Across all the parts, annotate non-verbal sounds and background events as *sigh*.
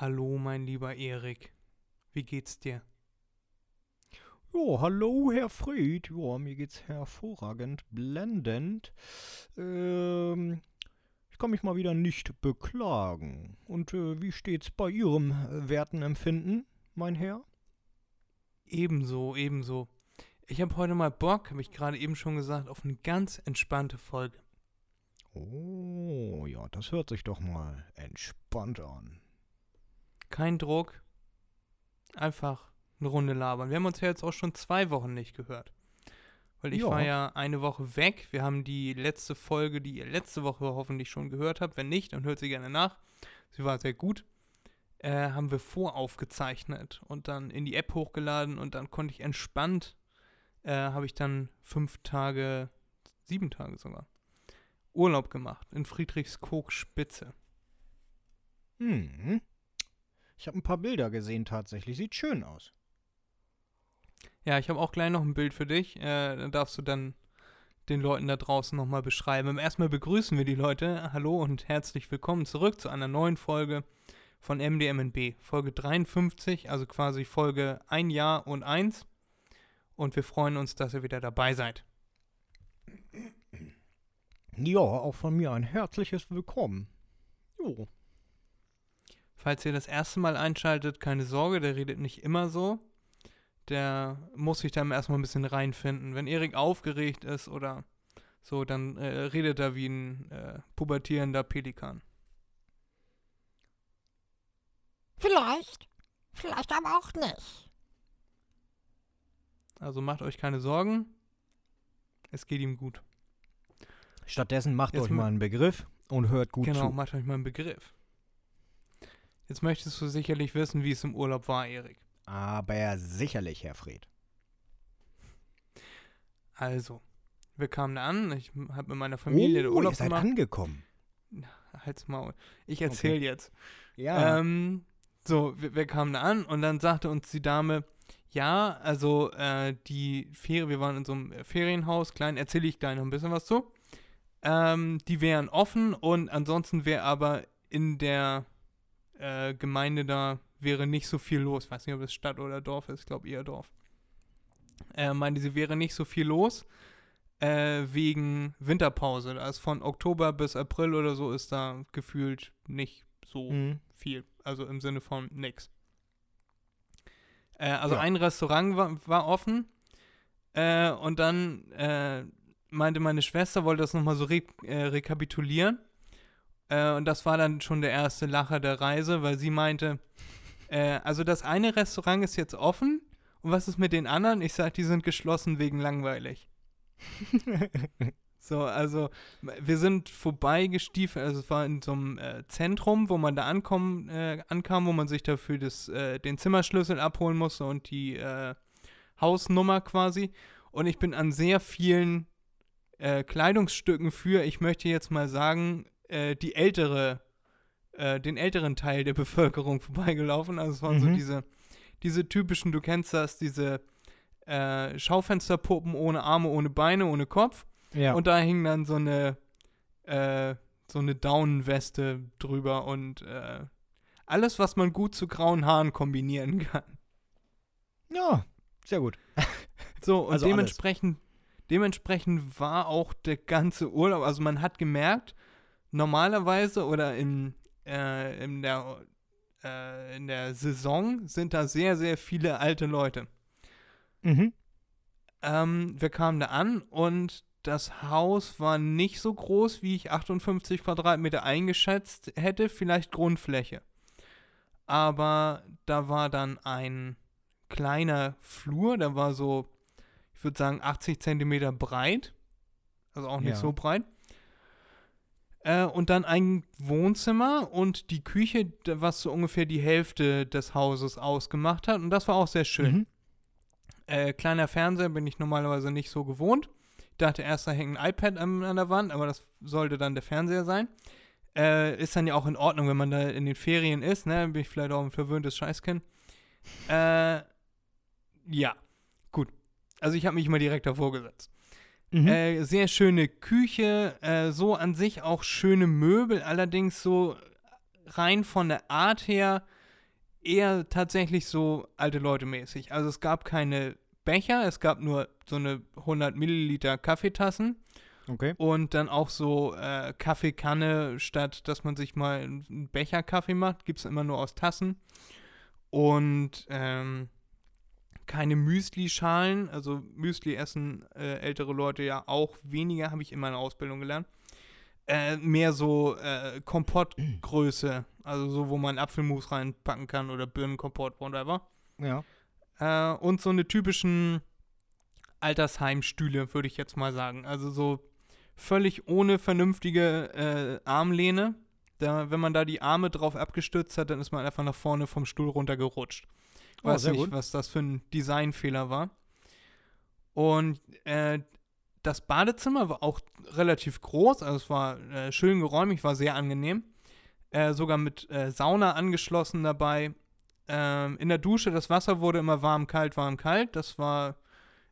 Hallo, mein lieber Erik. Wie geht's dir? Ja, hallo, Herr Fried. Ja, mir geht's hervorragend, blendend. Ähm, ich kann mich mal wieder nicht beklagen. Und äh, wie steht's bei Ihrem äh, Wertenempfinden, mein Herr? Ebenso, ebenso. Ich habe heute mal Bock, habe ich gerade eben schon gesagt, auf eine ganz entspannte Folge. Oh, ja, das hört sich doch mal entspannt an. Kein Druck. Einfach eine Runde labern. Wir haben uns ja jetzt auch schon zwei Wochen nicht gehört. Weil ich Ja. war ja eine Woche weg. Wir haben die letzte Folge, die ihr letzte Woche hoffentlich schon gehört habt. Wenn nicht, dann hört sie gerne nach. Sie war sehr gut. Äh, haben wir voraufgezeichnet und dann in die App hochgeladen und dann konnte ich entspannt, äh, habe ich dann fünf Tage, sieben Tage sogar, Urlaub gemacht in Friedrichskoog Spitze. Hm. Ich habe ein paar Bilder gesehen tatsächlich. Sieht schön aus. Ja, ich habe auch gleich noch ein Bild für dich. Äh, da darfst du dann den Leuten da draußen nochmal beschreiben. Erstmal begrüßen wir die Leute. Hallo und herzlich willkommen zurück zu einer neuen Folge von MDMNB. Folge 53, also quasi Folge ein Jahr und eins. Und wir freuen uns, dass ihr wieder dabei seid. Ja, auch von mir ein herzliches Willkommen. Jo. Falls ihr das erste Mal einschaltet, keine Sorge, der redet nicht immer so. Der muss sich dann erstmal ein bisschen reinfinden. Wenn Erik aufgeregt ist oder so, dann äh, redet er wie ein äh, pubertierender Pelikan. Vielleicht. Vielleicht aber auch nicht. Also macht euch keine Sorgen. Es geht ihm gut. Stattdessen macht Jetzt euch mal einen Begriff und hört gut genau, zu. macht euch mal einen Begriff. Jetzt möchtest du sicherlich wissen, wie es im Urlaub war, Erik. Aber sicherlich, Herr Fried. Also, wir kamen da an. Ich habe mit meiner Familie den oh, Urlaub ihr seid gemacht. angekommen. Halt's Maul. Ich erzähle jetzt. Ja. Ähm, so, wir, wir kamen da an und dann sagte uns die Dame, ja, also äh, die Ferien, wir waren in so einem Ferienhaus, klein, erzähle ich gleich noch ein bisschen was zu. Ähm, die wären offen und ansonsten wäre aber in der äh, Gemeinde da wäre nicht so viel los. Ich weiß nicht, ob es Stadt oder Dorf ist, ich glaube eher Dorf. Äh, meinte, sie wäre nicht so viel los äh, wegen Winterpause. Da ist von Oktober bis April oder so ist da gefühlt nicht so Mhm. viel. Also im Sinne von nix. Äh, also Ja. ein Restaurant war, war offen. Äh, und dann äh, meinte meine Schwester, wollte das nochmal so re rekapitulieren. Äh, und das war dann schon der erste Lacher der Reise, weil sie meinte, äh, also das eine Restaurant ist jetzt offen. Und was ist mit den anderen? Ich sag, die sind geschlossen wegen langweilig. *laughs* So, also wir sind vorbeigestiefelt, also es war in so einem äh, Zentrum, wo man da ankommen, äh, ankam, wo man sich dafür das, äh, den Zimmerschlüssel abholen musste und die äh, Hausnummer quasi. Und ich bin an sehr vielen Kleidungsstücken für, ich möchte jetzt mal sagen, äh, die ältere, äh, den älteren Teil der Bevölkerung *laughs* vorbeigelaufen. Also es waren so Mhm. diese, diese typischen, du kennst das, diese äh, Schaufensterpuppen ohne Arme, ohne Beine, ohne Kopf. ja. Und da hing dann so eine, äh, so eine Daunenweste drüber und äh, alles, was man gut zu grauen Haaren kombinieren *laughs* kann. ja, sehr gut. *laughs* So, und Also alles. dementsprechend, dementsprechend war auch der ganze Urlaub, also man hat gemerkt, normalerweise oder in, äh, in, der, äh, in der Saison sind da sehr, sehr viele alte Leute. Mhm. Ähm, wir kamen da an und das Haus war nicht so groß, wie ich 58 Quadratmeter eingeschätzt hätte, vielleicht Grundfläche. Aber da war dann ein kleiner Flur, der war so, ich würde sagen, 80 Zentimeter breit. Also auch nicht Ja. so breit. Äh, und dann ein Wohnzimmer und die Küche, was so ungefähr die Hälfte des Hauses ausgemacht hat. Und das war auch sehr schön. Mhm. Äh, kleiner Fernseher bin ich normalerweise nicht so gewohnt. Ich dachte erst, da hängt ein iPad an, an der Wand, aber das sollte dann der Fernseher sein. Äh, ist dann ja auch in Ordnung, wenn man da in den Ferien ist, ne? Bin ich vielleicht auch ein verwöhntes Scheißkind. Äh, ja, gut. Also ich habe mich mal direkt davor gesetzt. Mhm. Äh, sehr schöne Küche, äh, so an sich auch schöne Möbel, allerdings so rein von der Art her eher tatsächlich so alte Leute mäßig. Also es gab keine Becher, es gab nur so eine 100 Milliliter Kaffeetassen Okay. und dann auch so äh, Kaffeekanne, statt dass man sich mal einen Becher Kaffee macht, gibt es immer nur aus Tassen. Und ähm, keine Müsli-Schalen, also Müsli essen äh, ältere Leute ja auch weniger, habe ich in meiner Ausbildung gelernt. Äh, mehr so äh, Kompottgröße, also so, wo man Apfelmus reinpacken kann oder Birnenkompott, whatever. Ja. Äh, und so eine typischen Altersheimstühle, würde ich jetzt mal sagen. Also so völlig ohne vernünftige äh, Armlehne. Da, wenn man da die Arme drauf abgestützt hat, dann ist man einfach nach vorne vom Stuhl runtergerutscht. Oh, Weiß nicht, gut. was das für ein Designfehler war. Und äh, das Badezimmer war auch relativ groß, also es war äh, schön geräumig, war sehr angenehm. Äh, sogar mit äh, Sauna angeschlossen dabei. Ähm, in der Dusche, das Wasser wurde immer warm, kalt, warm, kalt. Das war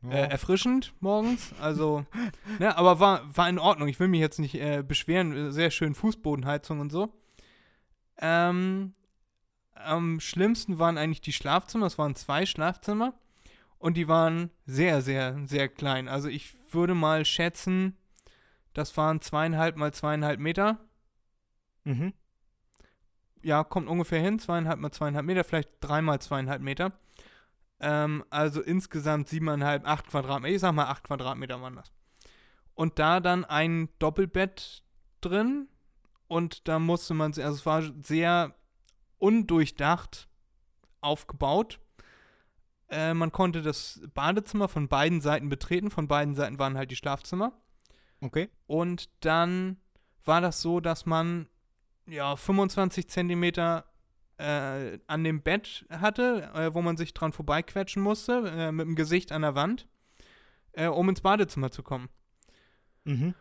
äh, erfrischend morgens. Also, *laughs* ne, aber war, war in Ordnung. Ich will mich jetzt nicht äh, beschweren. Sehr schön Fußbodenheizung und so. Ähm, am schlimmsten waren eigentlich die Schlafzimmer. Es waren zwei Schlafzimmer. Und die waren sehr, sehr, sehr klein. Also ich würde mal schätzen, das waren zweieinhalb mal zweieinhalb Meter. Mhm. Ja, kommt ungefähr hin. Zweieinhalb mal zweieinhalb Meter, vielleicht dreimal zweieinhalb Meter. Ähm, also insgesamt siebeneinhalb, acht Quadratmeter. Ich sag mal acht Quadratmeter waren das. Und da dann ein Doppelbett drin. Und da musste man, also es war sehr undurchdacht aufgebaut. Äh, man konnte das Badezimmer von beiden Seiten betreten. Von beiden Seiten waren halt die Schlafzimmer. Okay. Und dann war das so, dass man ja 25 Zentimeter äh, an dem Bett hatte, äh, wo man sich dran vorbeiquetschen musste, äh, mit dem Gesicht an der Wand, äh, um ins Badezimmer zu kommen. Mhm.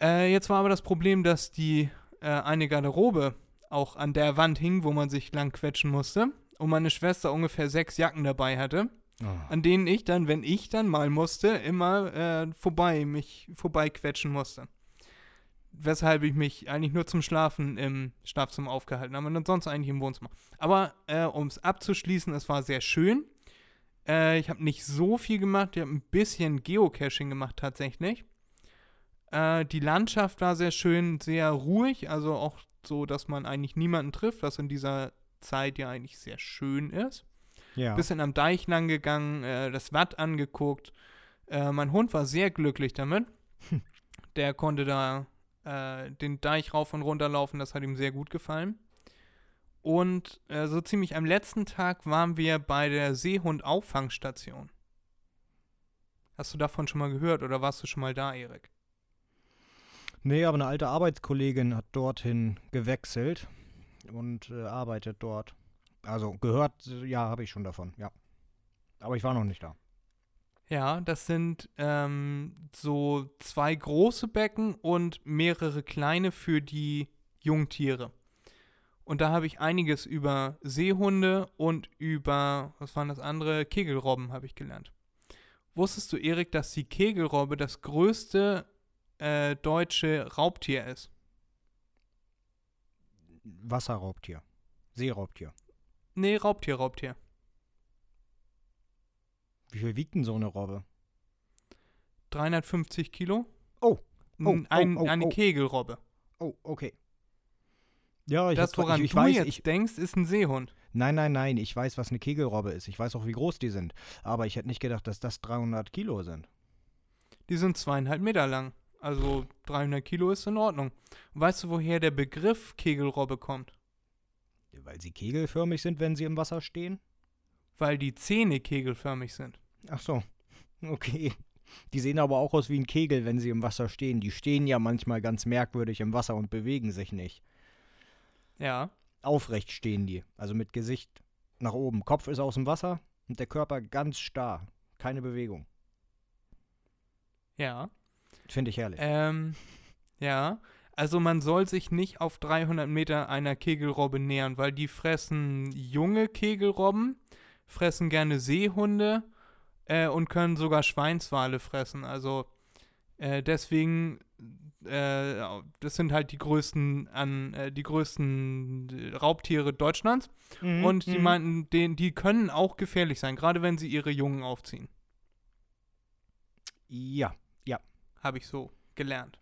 Äh, jetzt war aber das Problem, dass die eine Garderobe auch an der Wand hing, wo man sich lang quetschen musste. Und meine Schwester ungefähr sechs Jacken dabei hatte, Ah. an denen ich dann, wenn ich dann mal musste, immer äh, vorbei, mich vorbeiquetschen musste. Weshalb ich mich eigentlich nur zum Schlafen im Schlafzimmer aufgehalten habe und ansonsten eigentlich im Wohnzimmer. Aber äh, um es abzuschließen, es war sehr schön. Äh, ich habe nicht so viel gemacht, ich habe ein bisschen Geocaching gemacht tatsächlich. Äh, die Landschaft war sehr schön, sehr ruhig, also auch so, dass man eigentlich niemanden trifft, was in dieser Zeit ja eigentlich sehr schön ist. Ja. Bisschen am Deich lang gegangen, äh, das Watt angeguckt. Äh, mein Hund war sehr glücklich damit. Der konnte da äh, den Deich rauf und runter laufen, das hat ihm sehr gut gefallen. Und äh, so ziemlich am letzten Tag waren wir bei der Seehund-Auffangstation. Hast du davon schon mal gehört oder warst du schon mal da, Erik? Nee, aber eine alte Arbeitskollegin hat dorthin gewechselt und äh, arbeitet dort. Also gehört, ja, habe ich schon davon, ja. Aber ich war noch nicht da. Ja, das sind ähm, so zwei große Becken und mehrere kleine für die Jungtiere. Und da habe ich einiges über Seehunde und über, was waren das andere? Kegelrobben habe ich gelernt. Wusstest du, Erik, dass die Kegelrobbe das größte äh, deutsche Raubtier ist? Wasserraubtier. Seeraubtier. Nee, Raubtier, Raubtier. Wie viel wiegt denn so eine Robbe? 350 Kilo? Oh, oh, ein, oh, oh, eine oh. Kegelrobbe. Oh, okay. Ja, ich, das, woran ich, ich du weiß, jetzt ich, denkst, ist ein Seehund. nein, nein, nein, ich weiß, was eine Kegelrobbe ist. Ich weiß auch, wie groß die sind. Aber ich hätte nicht gedacht, dass das 300 Kilo sind. Die sind zweieinhalb Meter lang. Also 300 Kilo ist in Ordnung. Und weißt du, woher der Begriff Kegelrobbe kommt? Weil sie kegelförmig sind, wenn sie im Wasser stehen? Weil die Zähne kegelförmig sind. Ach so, *laughs* okay. Die sehen aber auch aus wie ein Kegel, wenn sie im Wasser stehen. Die stehen ja manchmal ganz merkwürdig im Wasser und bewegen sich nicht. Ja. Aufrecht stehen die, also mit Gesicht nach oben. Kopf ist aus dem Wasser und der Körper ganz starr. Keine Bewegung. Ja. Finde ich herrlich. Ähm, ja. Also man soll sich nicht auf 300 Meter einer Kegelrobbe nähern, weil die fressen junge Kegelrobben, fressen gerne Seehunde äh, und können sogar Schweinswale fressen. Also äh, deswegen äh, das sind halt die größten an äh, die größten Raubtiere Deutschlands. Mhm, Und die mhm. meinten, den, die können auch gefährlich sein, gerade wenn sie ihre Jungen aufziehen. Ja, Habe ich so gelernt.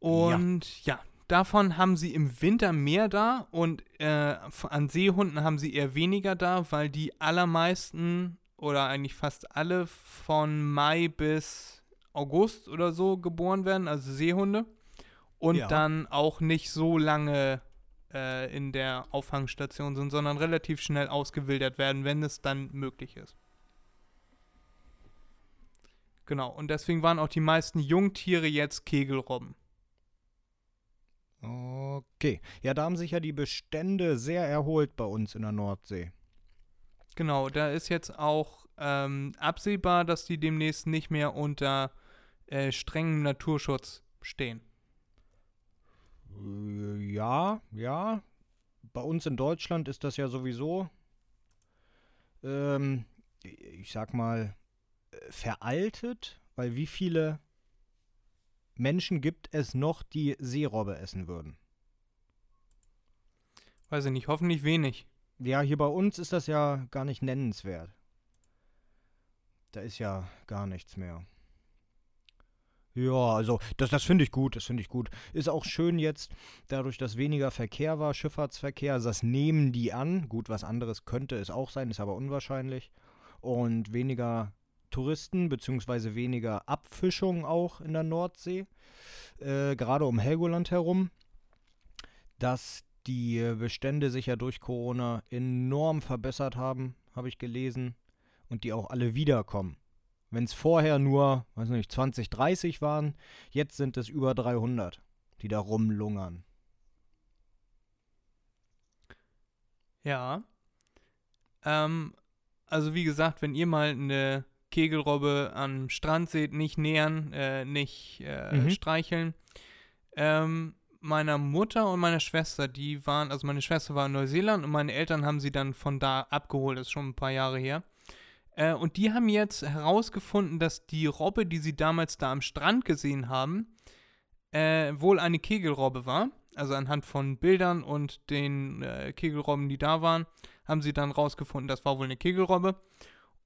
Und ja. davon haben sie im Winter mehr da und äh, an Seehunden haben sie eher weniger da, weil die allermeisten oder eigentlich fast alle von Mai bis August oder so geboren werden, also Seehunde. Und Ja. dann auch nicht so lange äh, in der Auffangstation sind, sondern relativ schnell ausgewildert werden, wenn es dann möglich ist. Genau, und deswegen waren auch die meisten Jungtiere jetzt Kegelrobben. Okay. Ja, da haben sich ja die Bestände sehr erholt bei uns in der Nordsee. Genau, da ist jetzt auch ähm, absehbar, dass die demnächst nicht mehr unter äh, strengem Naturschutz stehen. Äh, Ja, ja. Bei uns in Deutschland ist das ja sowieso, ähm, ich sag mal, veraltet, weil wie viele Menschen gibt es noch, die Seerobbe essen würden? Weiß ich nicht, hoffentlich wenig. Ja, hier bei uns ist das ja gar nicht nennenswert. Da ist ja gar nichts mehr. Ja, also das, das finde ich gut, das finde ich gut. Ist auch schön jetzt, dadurch, dass weniger Verkehr war, Schifffahrtsverkehr, also das nehmen die an. Gut, was anderes könnte es auch sein, ist aber unwahrscheinlich. Und weniger Touristen, beziehungsweise weniger Abfischung auch in der Nordsee, äh, gerade um Helgoland herum, dass die Bestände sich ja durch Corona enorm verbessert haben, habe ich gelesen, und die auch alle wiederkommen. Wenn es vorher nur, weiß nicht, 20, 30 waren, jetzt sind es über 300, die da rumlungern. Ja. Ähm, also wie gesagt, wenn ihr mal eine Kegelrobbe am Strand seht, nicht nähern, äh, nicht äh, Mhm. streicheln. Ähm, meiner Mutter und meiner Schwester, die waren, also meine Schwester war in Neuseeland und meine Eltern haben sie dann von da abgeholt, das ist schon ein paar Jahre her. Äh, und die haben jetzt herausgefunden, dass die Robbe, die sie damals da am Strand gesehen haben, äh, wohl eine Kegelrobbe war. Also anhand von Bildern und den äh, Kegelrobben, die da waren, haben sie dann rausgefunden, das war wohl eine Kegelrobbe.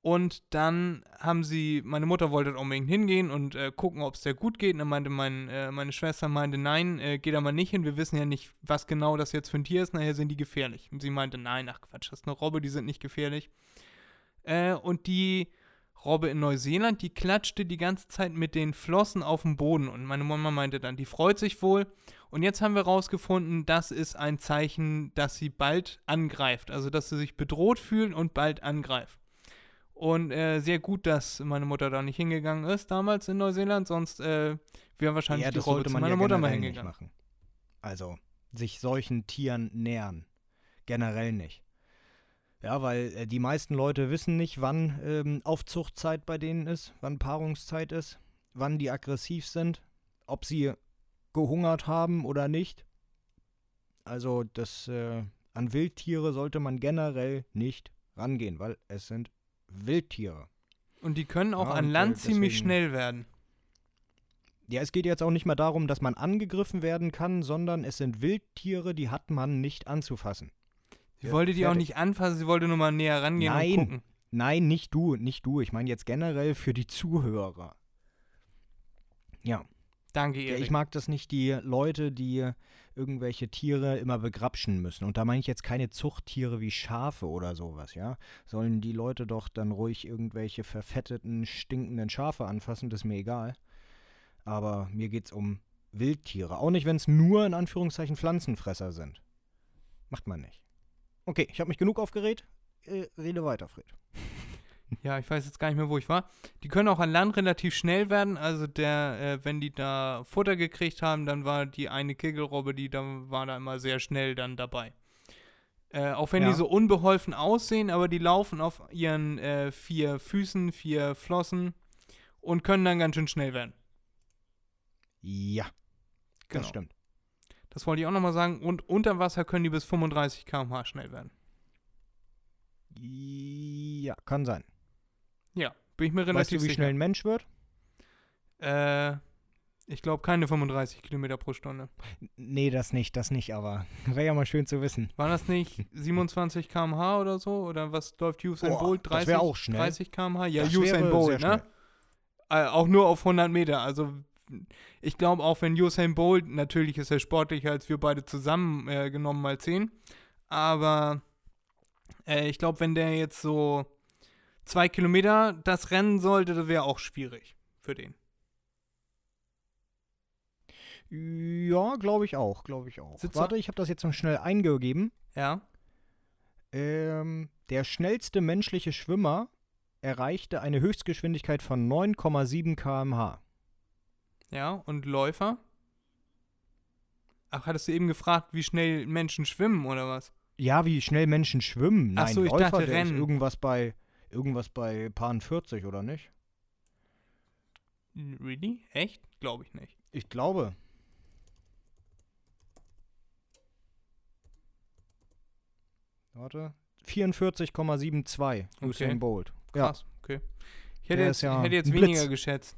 Und dann haben sie, meine Mutter wollte unbedingt hingehen und äh, gucken, ob es der gut geht. Und dann meinte mein, äh, meine Schwester, meinte, nein, äh, geh da mal nicht hin. Wir wissen ja nicht, was genau das jetzt für ein Tier ist. Nachher sind die gefährlich. Und sie meinte, nein, ach Quatsch, das ist eine Robbe, die sind nicht gefährlich. Äh, und die Robbe in Neuseeland, die klatschte die ganze Zeit mit den Flossen auf dem Boden. Und meine Mama meinte dann, die freut sich wohl. Und jetzt haben wir rausgefunden, das ist ein Zeichen, dass sie bald angreift. Also, dass sie sich bedroht fühlen und bald angreift. Und äh, sehr gut, dass meine Mutter da nicht hingegangen ist damals in Neuseeland, sonst äh, wäre wahrscheinlich ja, die sollte zu meiner ja Mutter mal generell nicht hingegangen. machen. Also, sich solchen Tieren nähern. Generell nicht. Ja, weil äh, die meisten Leute wissen nicht, wann ähm, Aufzuchtzeit bei denen ist, wann Paarungszeit ist, wann die aggressiv sind, ob sie gehungert haben oder nicht. Also das äh, an Wildtiere sollte man generell nicht rangehen, weil es sind Wildtiere. Und die können auch Ja, an und, äh, Land ziemlich schnell werden. Ja, es geht jetzt auch nicht mehr darum, dass man angegriffen werden kann, sondern es sind Wildtiere, die hat man nicht anzufassen. Sie Ja, wollte die auch fertig. nicht anfassen, sie wollte nur mal näher rangehen Nein. und gucken. Nein, nicht du, nicht du. Ich meine jetzt generell für die Zuhörer. Ja, Danke, ja, Erik. ich mag das nicht, die Leute, die irgendwelche Tiere immer begrapschen müssen. Und da meine ich jetzt keine Zuchttiere wie Schafe oder sowas, ja. Sollen die Leute doch dann ruhig irgendwelche verfetteten, stinkenden Schafe anfassen, das ist mir egal. Aber mir geht's um Wildtiere. Auch nicht, wenn es nur in Anführungszeichen Pflanzenfresser sind. Macht man nicht. Okay, ich habe mich genug aufgeregt. Äh, rede weiter, Fred. *laughs* Ja, ich weiß jetzt gar nicht mehr, wo ich war. Die können auch an Land relativ schnell werden. Also der, äh, wenn die da Futter gekriegt haben, dann war die eine Kegelrobbe, die da war da immer sehr schnell dann dabei. Äh, auch wenn Ja. die so unbeholfen aussehen, aber die laufen auf ihren äh, vier Füßen, vier Flossen und können dann ganz schön schnell werden. Ja, Genau. das stimmt. Das wollte ich auch nochmal sagen. Und unter Wasser können die bis 35 km/h schnell werden. Ja, kann sein. Ja, bin ich mir relativ Weißt du, wie sicher. schnell ein Mensch wird? Äh, Ich glaube keine 35 Kilometer pro Stunde. Nee, das nicht, das nicht, aber *laughs* wäre ja mal schön zu wissen. War das nicht 27 km/h oder so? Oder was läuft Usain Boah, Bolt? das 30, wär auch schnell. 30 km/h? Ja, Das Usain Bolt, ne? Äh, auch nur auf 100 Meter. Also ich glaube auch, wenn Usain Bolt, natürlich ist er sportlicher als wir beide zusammen äh, genommen mal 10. Aber äh, ich glaube, wenn der jetzt so zwei Kilometer das rennen sollte, das wäre auch schwierig für den. Ja, glaube ich auch, glaube ich auch. Sitzt Warte, ich habe das jetzt noch schnell eingegeben. Ja. Ähm, der schnellste menschliche Schwimmer erreichte eine Höchstgeschwindigkeit von 9,7 km/h. Ja, und Läufer? Ach, hattest du eben gefragt, wie schnell Menschen schwimmen oder was? Ja, wie schnell Menschen schwimmen. Ach Nein, so, ich Läufer, dachte Rennen. irgendwas bei irgendwas bei Paaren 40 oder nicht? Really? Echt? Glaube ich nicht. Ich glaube. Warte. 44,72 Usain Okay. Bolt. Ja. Krass, okay. Ich hätte Der jetzt, ja hätte jetzt weniger geschätzt.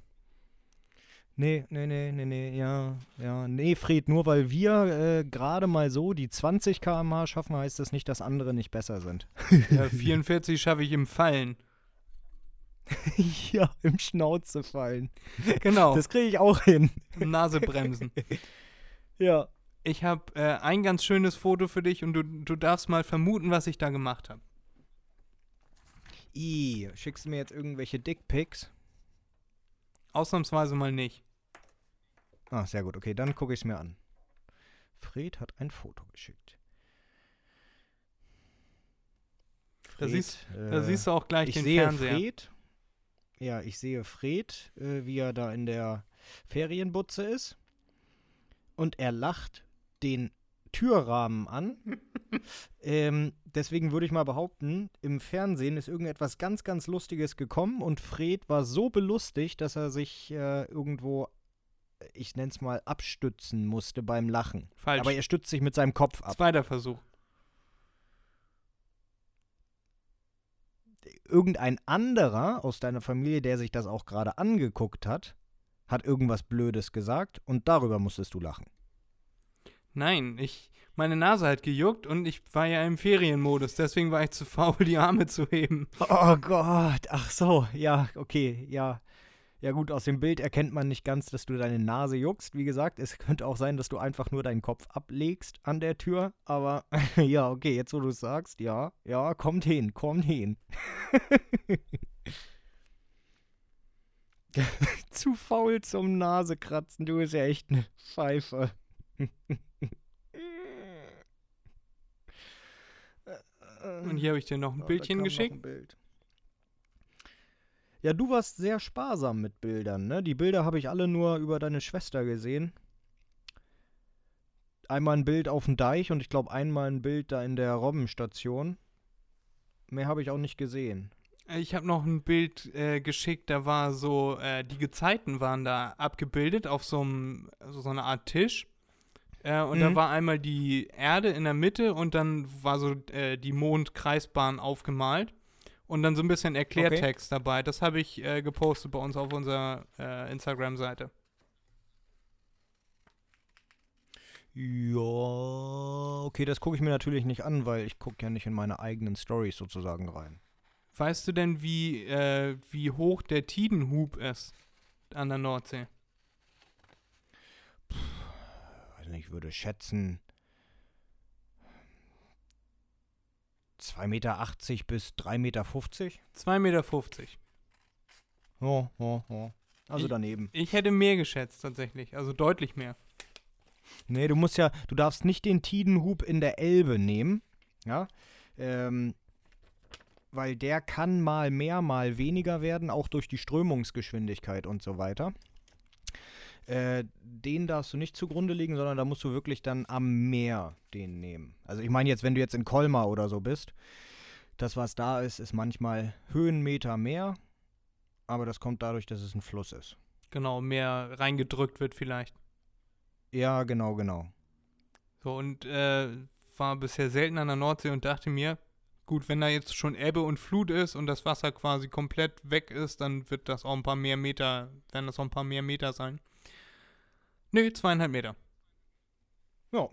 Nee, nee, nee, nee, nee, ja, ja. Nee, Fred, nur weil wir äh, gerade mal so die 20 km/h schaffen, heißt das nicht, dass andere nicht besser sind. Ja, 44 schaffe ich im Fallen. *laughs* ja, im Schnauze fallen. Genau, Das kriege ich auch hin. Nase bremsen. *laughs* Ja. Ich habe äh, ein ganz schönes Foto für dich und du, du darfst mal vermuten, was ich da gemacht habe. I, schickst du mir jetzt irgendwelche Dickpics? Ausnahmsweise mal nicht. Ah, sehr gut. Okay, dann gucke ich es mir an. Fred hat ein Foto geschickt. Da Fred, siehst- äh, Da siehst du auch gleich ich den sehe Fernseher. Fred. Ja, ich sehe Fred, äh, wie er da in der Ferienbutze ist. Und er lacht den Türrahmen an. *laughs* ähm, deswegen würde ich mal behaupten, im Fernsehen ist irgendetwas ganz, ganz Lustiges gekommen und Fred war so belustigt, dass er sich äh, irgendwo, ich nenne es mal, abstützen musste beim Lachen. Falsch. Aber er stützt sich mit seinem Kopf ab. Zweiter Versuch. irgendein anderer aus deiner Familie, der sich das auch gerade angeguckt hat, hat irgendwas Blödes gesagt und darüber musstest du lachen. Nein, ich, meine Nase hat gejuckt und ich war ja im Ferienmodus, deswegen war ich zu faul, die Arme zu heben. Oh Gott, ach so, ja, okay, ja. Ja gut, aus dem Bild erkennt man nicht ganz, dass du deine Nase juckst. Wie gesagt, es könnte auch sein, dass du einfach nur deinen Kopf ablegst an der Tür. Aber *laughs* ja, okay, jetzt wo du es sagst, ja, ja, kommt hin, kommt hin. *laughs* Zu faul zum Nasekratzen, du bist ja echt eine Pfeife. *laughs* Und hier habe ich dir noch ein da Bildchen geschickt. ein Bild. Ja, du warst sehr sparsam mit Bildern, ne? Die Bilder habe ich alle nur über deine Schwester gesehen. Einmal ein Bild auf dem Deich und ich glaube einmal ein Bild da in der Robbenstation. Mehr habe ich auch nicht gesehen. Ich habe noch ein Bild äh, geschickt, da war so, äh, die Gezeiten waren da abgebildet auf so einem, also so einer Art Tisch. Äh, und da Mhm. war einmal die Erde in der Mitte und dann war so äh, die Mondkreisbahn aufgemalt. Und dann so ein bisschen Erklärtext dabei. Das habe ich äh, gepostet bei uns auf unserer äh, Instagram-Seite. Ja, okay, das gucke ich mir natürlich nicht an, weil ich gucke ja nicht in meine eigenen Stories sozusagen rein. Weißt du denn, wie, äh, wie hoch der Tidenhub ist an der Nordsee? weiß nicht, ich würde schätzen 2,80 Meter bis 3,50 Meter. 2,50 Meter. Ja, ja, ja. Also Ich- daneben. Ich hätte mehr geschätzt tatsächlich, also deutlich mehr. Nee, du musst ja, du darfst nicht den Tidenhub in der Elbe nehmen. Ja. Ähm, weil der kann mal mehr, mal weniger werden, auch durch die Strömungsgeschwindigkeit und so weiter. Äh, den darfst du nicht zugrunde legen, sondern da musst du wirklich dann am Meer den nehmen. Also ich meine jetzt, wenn du jetzt in Colmar oder so bist, das, was da ist, ist manchmal Höhenmeter mehr, aber das kommt dadurch, dass es ein Fluss ist. Genau, mehr reingedrückt wird vielleicht. Ja, genau, genau. So, und äh, war bisher selten an der Nordsee und dachte mir, gut, wenn da jetzt schon Ebbe und Flut ist und das Wasser quasi komplett weg ist, dann wird das auch ein paar mehr Meter, werden das auch ein paar mehr Meter sein. Nö, zweieinhalb Meter. Ja.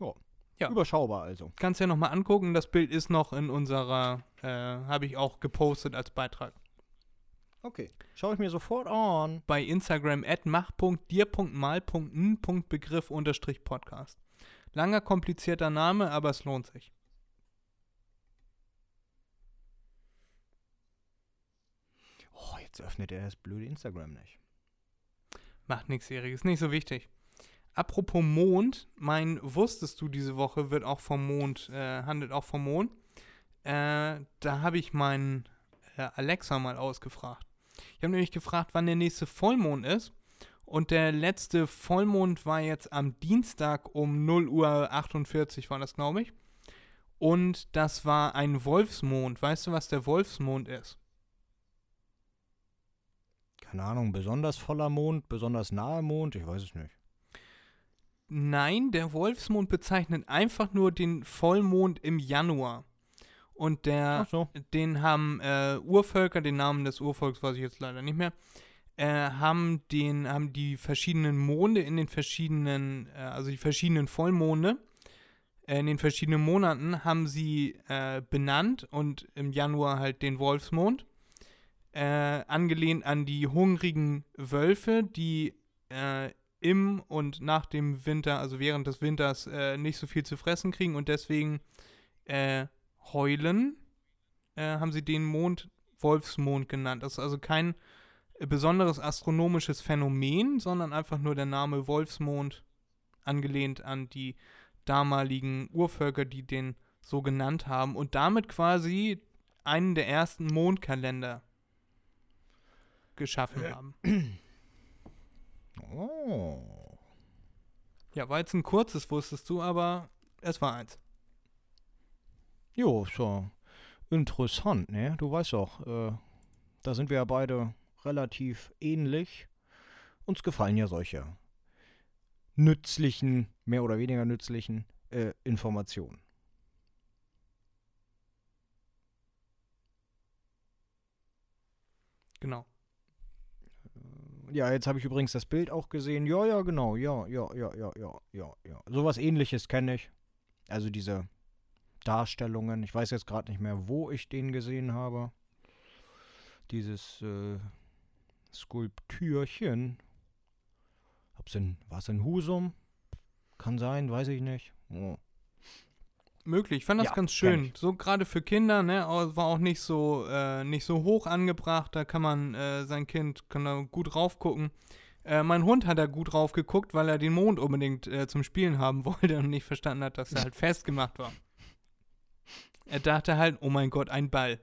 Ja. Ja. Überschaubar also. Kannst ja nochmal angucken. Das Bild ist noch in unserer, äh, habe ich auch gepostet als Beitrag. Okay. Schaue ich mir sofort an. Bei Instagram at mach.dir.mal.n.begriff unterstrich Podcast. Langer, komplizierter Name, aber es lohnt sich. Oh, jetzt öffnet er das blöde Instagram nicht. Macht nichts, ist nicht so wichtig. Apropos Mond, mein Wusstest du diese Woche wird auch vom Mond, äh, handelt auch vom Mond. Äh, da habe ich meinen äh, Alexa mal ausgefragt. Ich habe nämlich gefragt, wann der nächste Vollmond ist. Und der letzte Vollmond war jetzt am Dienstag um 0 Uhr 48 war das, glaube ich. Und das war ein Wolfsmond. Weißt du, was der Wolfsmond ist? Keine Ahnung, besonders voller Mond, besonders nahe Mond, ich weiß es nicht. Nein, der Wolfsmond bezeichnet einfach nur den Vollmond im Januar. Und der, so. den haben äh, Urvölker, den Namen des Urvolks weiß ich jetzt leider nicht mehr, äh, haben den, haben die verschiedenen Monde in den verschiedenen, äh, also die verschiedenen Vollmonde äh, in den verschiedenen Monaten haben sie äh, benannt und im Januar halt den Wolfsmond, äh, angelehnt an die hungrigen Wölfe, die äh, im und nach dem Winter, also während des Winters, äh, nicht so viel zu fressen kriegen und deswegen äh, heulen, äh, haben sie den Mond Wolfsmond genannt. Das ist also kein besonderes astronomisches Phänomen, sondern einfach nur der Name Wolfsmond, angelehnt an die damaligen Urvölker, die den so genannt haben und damit quasi einen der ersten Mondkalender geschaffen haben. Oh. Ja, war jetzt ein kurzes, wusstest du, aber es war eins. Jo, ja interessant, ne? Du weißt doch, äh, da sind wir ja beide relativ ähnlich. Uns gefallen ja solche nützlichen, mehr oder weniger nützlichen äh, Informationen. Genau. Ja, jetzt habe ich übrigens das Bild auch gesehen. Ja, ja, genau. Ja, ja, ja, ja, ja, ja, ja. Sowas ähnliches kenne ich. Also diese Darstellungen. Ich weiß jetzt gerade nicht mehr, wo ich den gesehen habe. Dieses äh, Skulptürchen. Hab's in, in Husum? Kann sein, weiß ich nicht. Oh. Möglich, ich fand das Ja, ganz schön. So gerade für Kinder, ne, war auch nicht so, äh, nicht so hoch angebracht. Da kann man äh, sein Kind kann da gut raufgucken. Äh, mein Hund hat da gut drauf geguckt, weil er den Mond unbedingt äh, zum Spielen haben *laughs* wollte und nicht verstanden hat, dass er halt festgemacht war. Er dachte halt, oh mein Gott, ein Ball.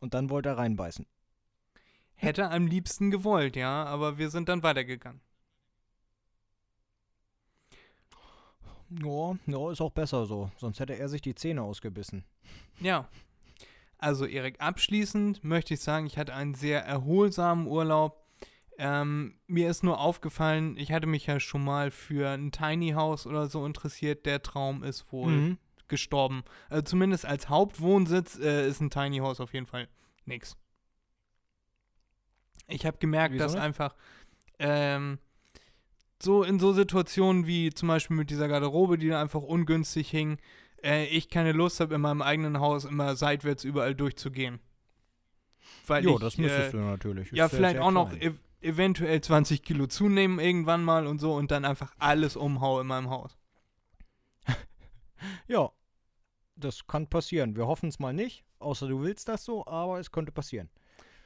Und dann wollte er reinbeißen. Hätte am liebsten gewollt, ja, aber wir sind dann weitergegangen. Ja, ja, ist auch besser so. Sonst hätte er sich die Zähne ausgebissen. Ja. Also, Erik, abschließend möchte ich sagen, ich hatte einen sehr erholsamen Urlaub. Ähm, mir ist nur aufgefallen, ich hatte mich ja schon mal für ein Tiny House oder so interessiert. Der Traum ist wohl Mhm. gestorben. Also zumindest als Hauptwohnsitz äh, ist ein Tiny House auf jeden Fall nix. Ich habe gemerkt, Wieso dass nicht? einfach ähm, so in so Situationen wie zum Beispiel mit dieser Garderobe, die da einfach ungünstig hing, äh, ich keine Lust habe, in meinem eigenen Haus immer seitwärts überall durchzugehen. Weil Jo, ich, das müsstest äh, du natürlich. ja, Ist vielleicht sehr auch noch ev eventuell 20 Kilo zunehmen irgendwann mal und so und dann einfach alles umhau in meinem Haus. *laughs* Ja, das kann passieren. Wir hoffen es mal nicht, außer du willst das so, aber es könnte passieren.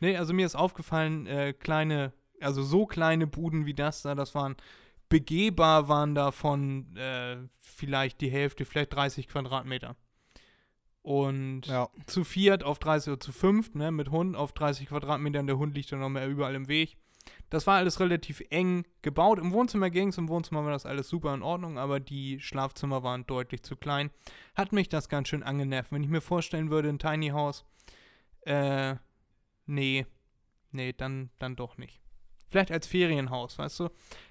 Nee, also mir ist aufgefallen, äh, kleine, also so kleine Buden wie das da, das waren begehbar, waren davon äh, vielleicht die Hälfte, vielleicht 30 Quadratmeter. Und Ja. zu viert auf 30 oder zu fünft, ne, mit Hund auf 30 Quadratmetern, der Hund liegt dann noch mehr überall im Weg. Das war alles relativ eng gebaut. Im Wohnzimmer ging es, im Wohnzimmer war das alles super in Ordnung, aber die Schlafzimmer waren deutlich zu klein. Hat mich das ganz schön angenervt. Wenn ich mir vorstellen würde, ein Tiny House, äh, nee, nee, dann, dann doch nicht. Vielleicht als Ferienhaus, weißt du?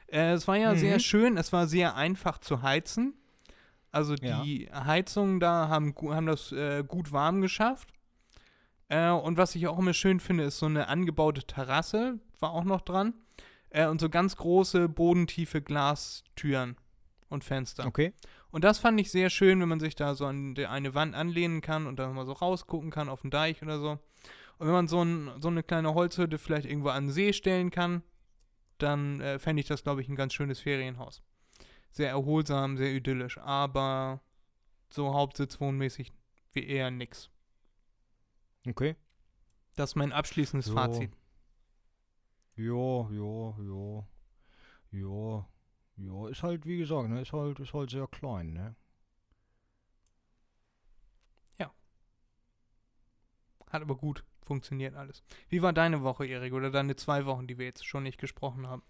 Äh, es war ja Mhm. sehr schön, es war sehr einfach zu heizen. Also Ja. die Heizungen da haben, haben das äh, gut warm geschafft. Äh, und was ich auch immer schön finde, ist so eine angebaute Terrasse, war auch noch dran. Äh, und so ganz große, bodentiefe Glastüren und Fenster. Okay. Und das fand ich sehr schön, wenn man sich da so an eine Wand anlehnen kann und dann mal so rausgucken kann auf den Deich oder so. Und wenn man so, ein, so eine kleine Holzhütte vielleicht irgendwo an den See stellen kann, dann äh, fände ich das, glaube ich, ein ganz schönes Ferienhaus. Sehr erholsam, sehr idyllisch, aber so hauptsitzwohnmäßig wie eher nix. Okay. Das ist mein abschließendes So. Fazit. Ja, ja, ja. Ja. Ja, ist halt, wie gesagt, ne, ist halt, ist halt sehr klein, ne? Hat aber gut funktioniert alles. Wie war deine Woche, Erik? Oder deine zwei Wochen, die wir jetzt schon nicht gesprochen haben?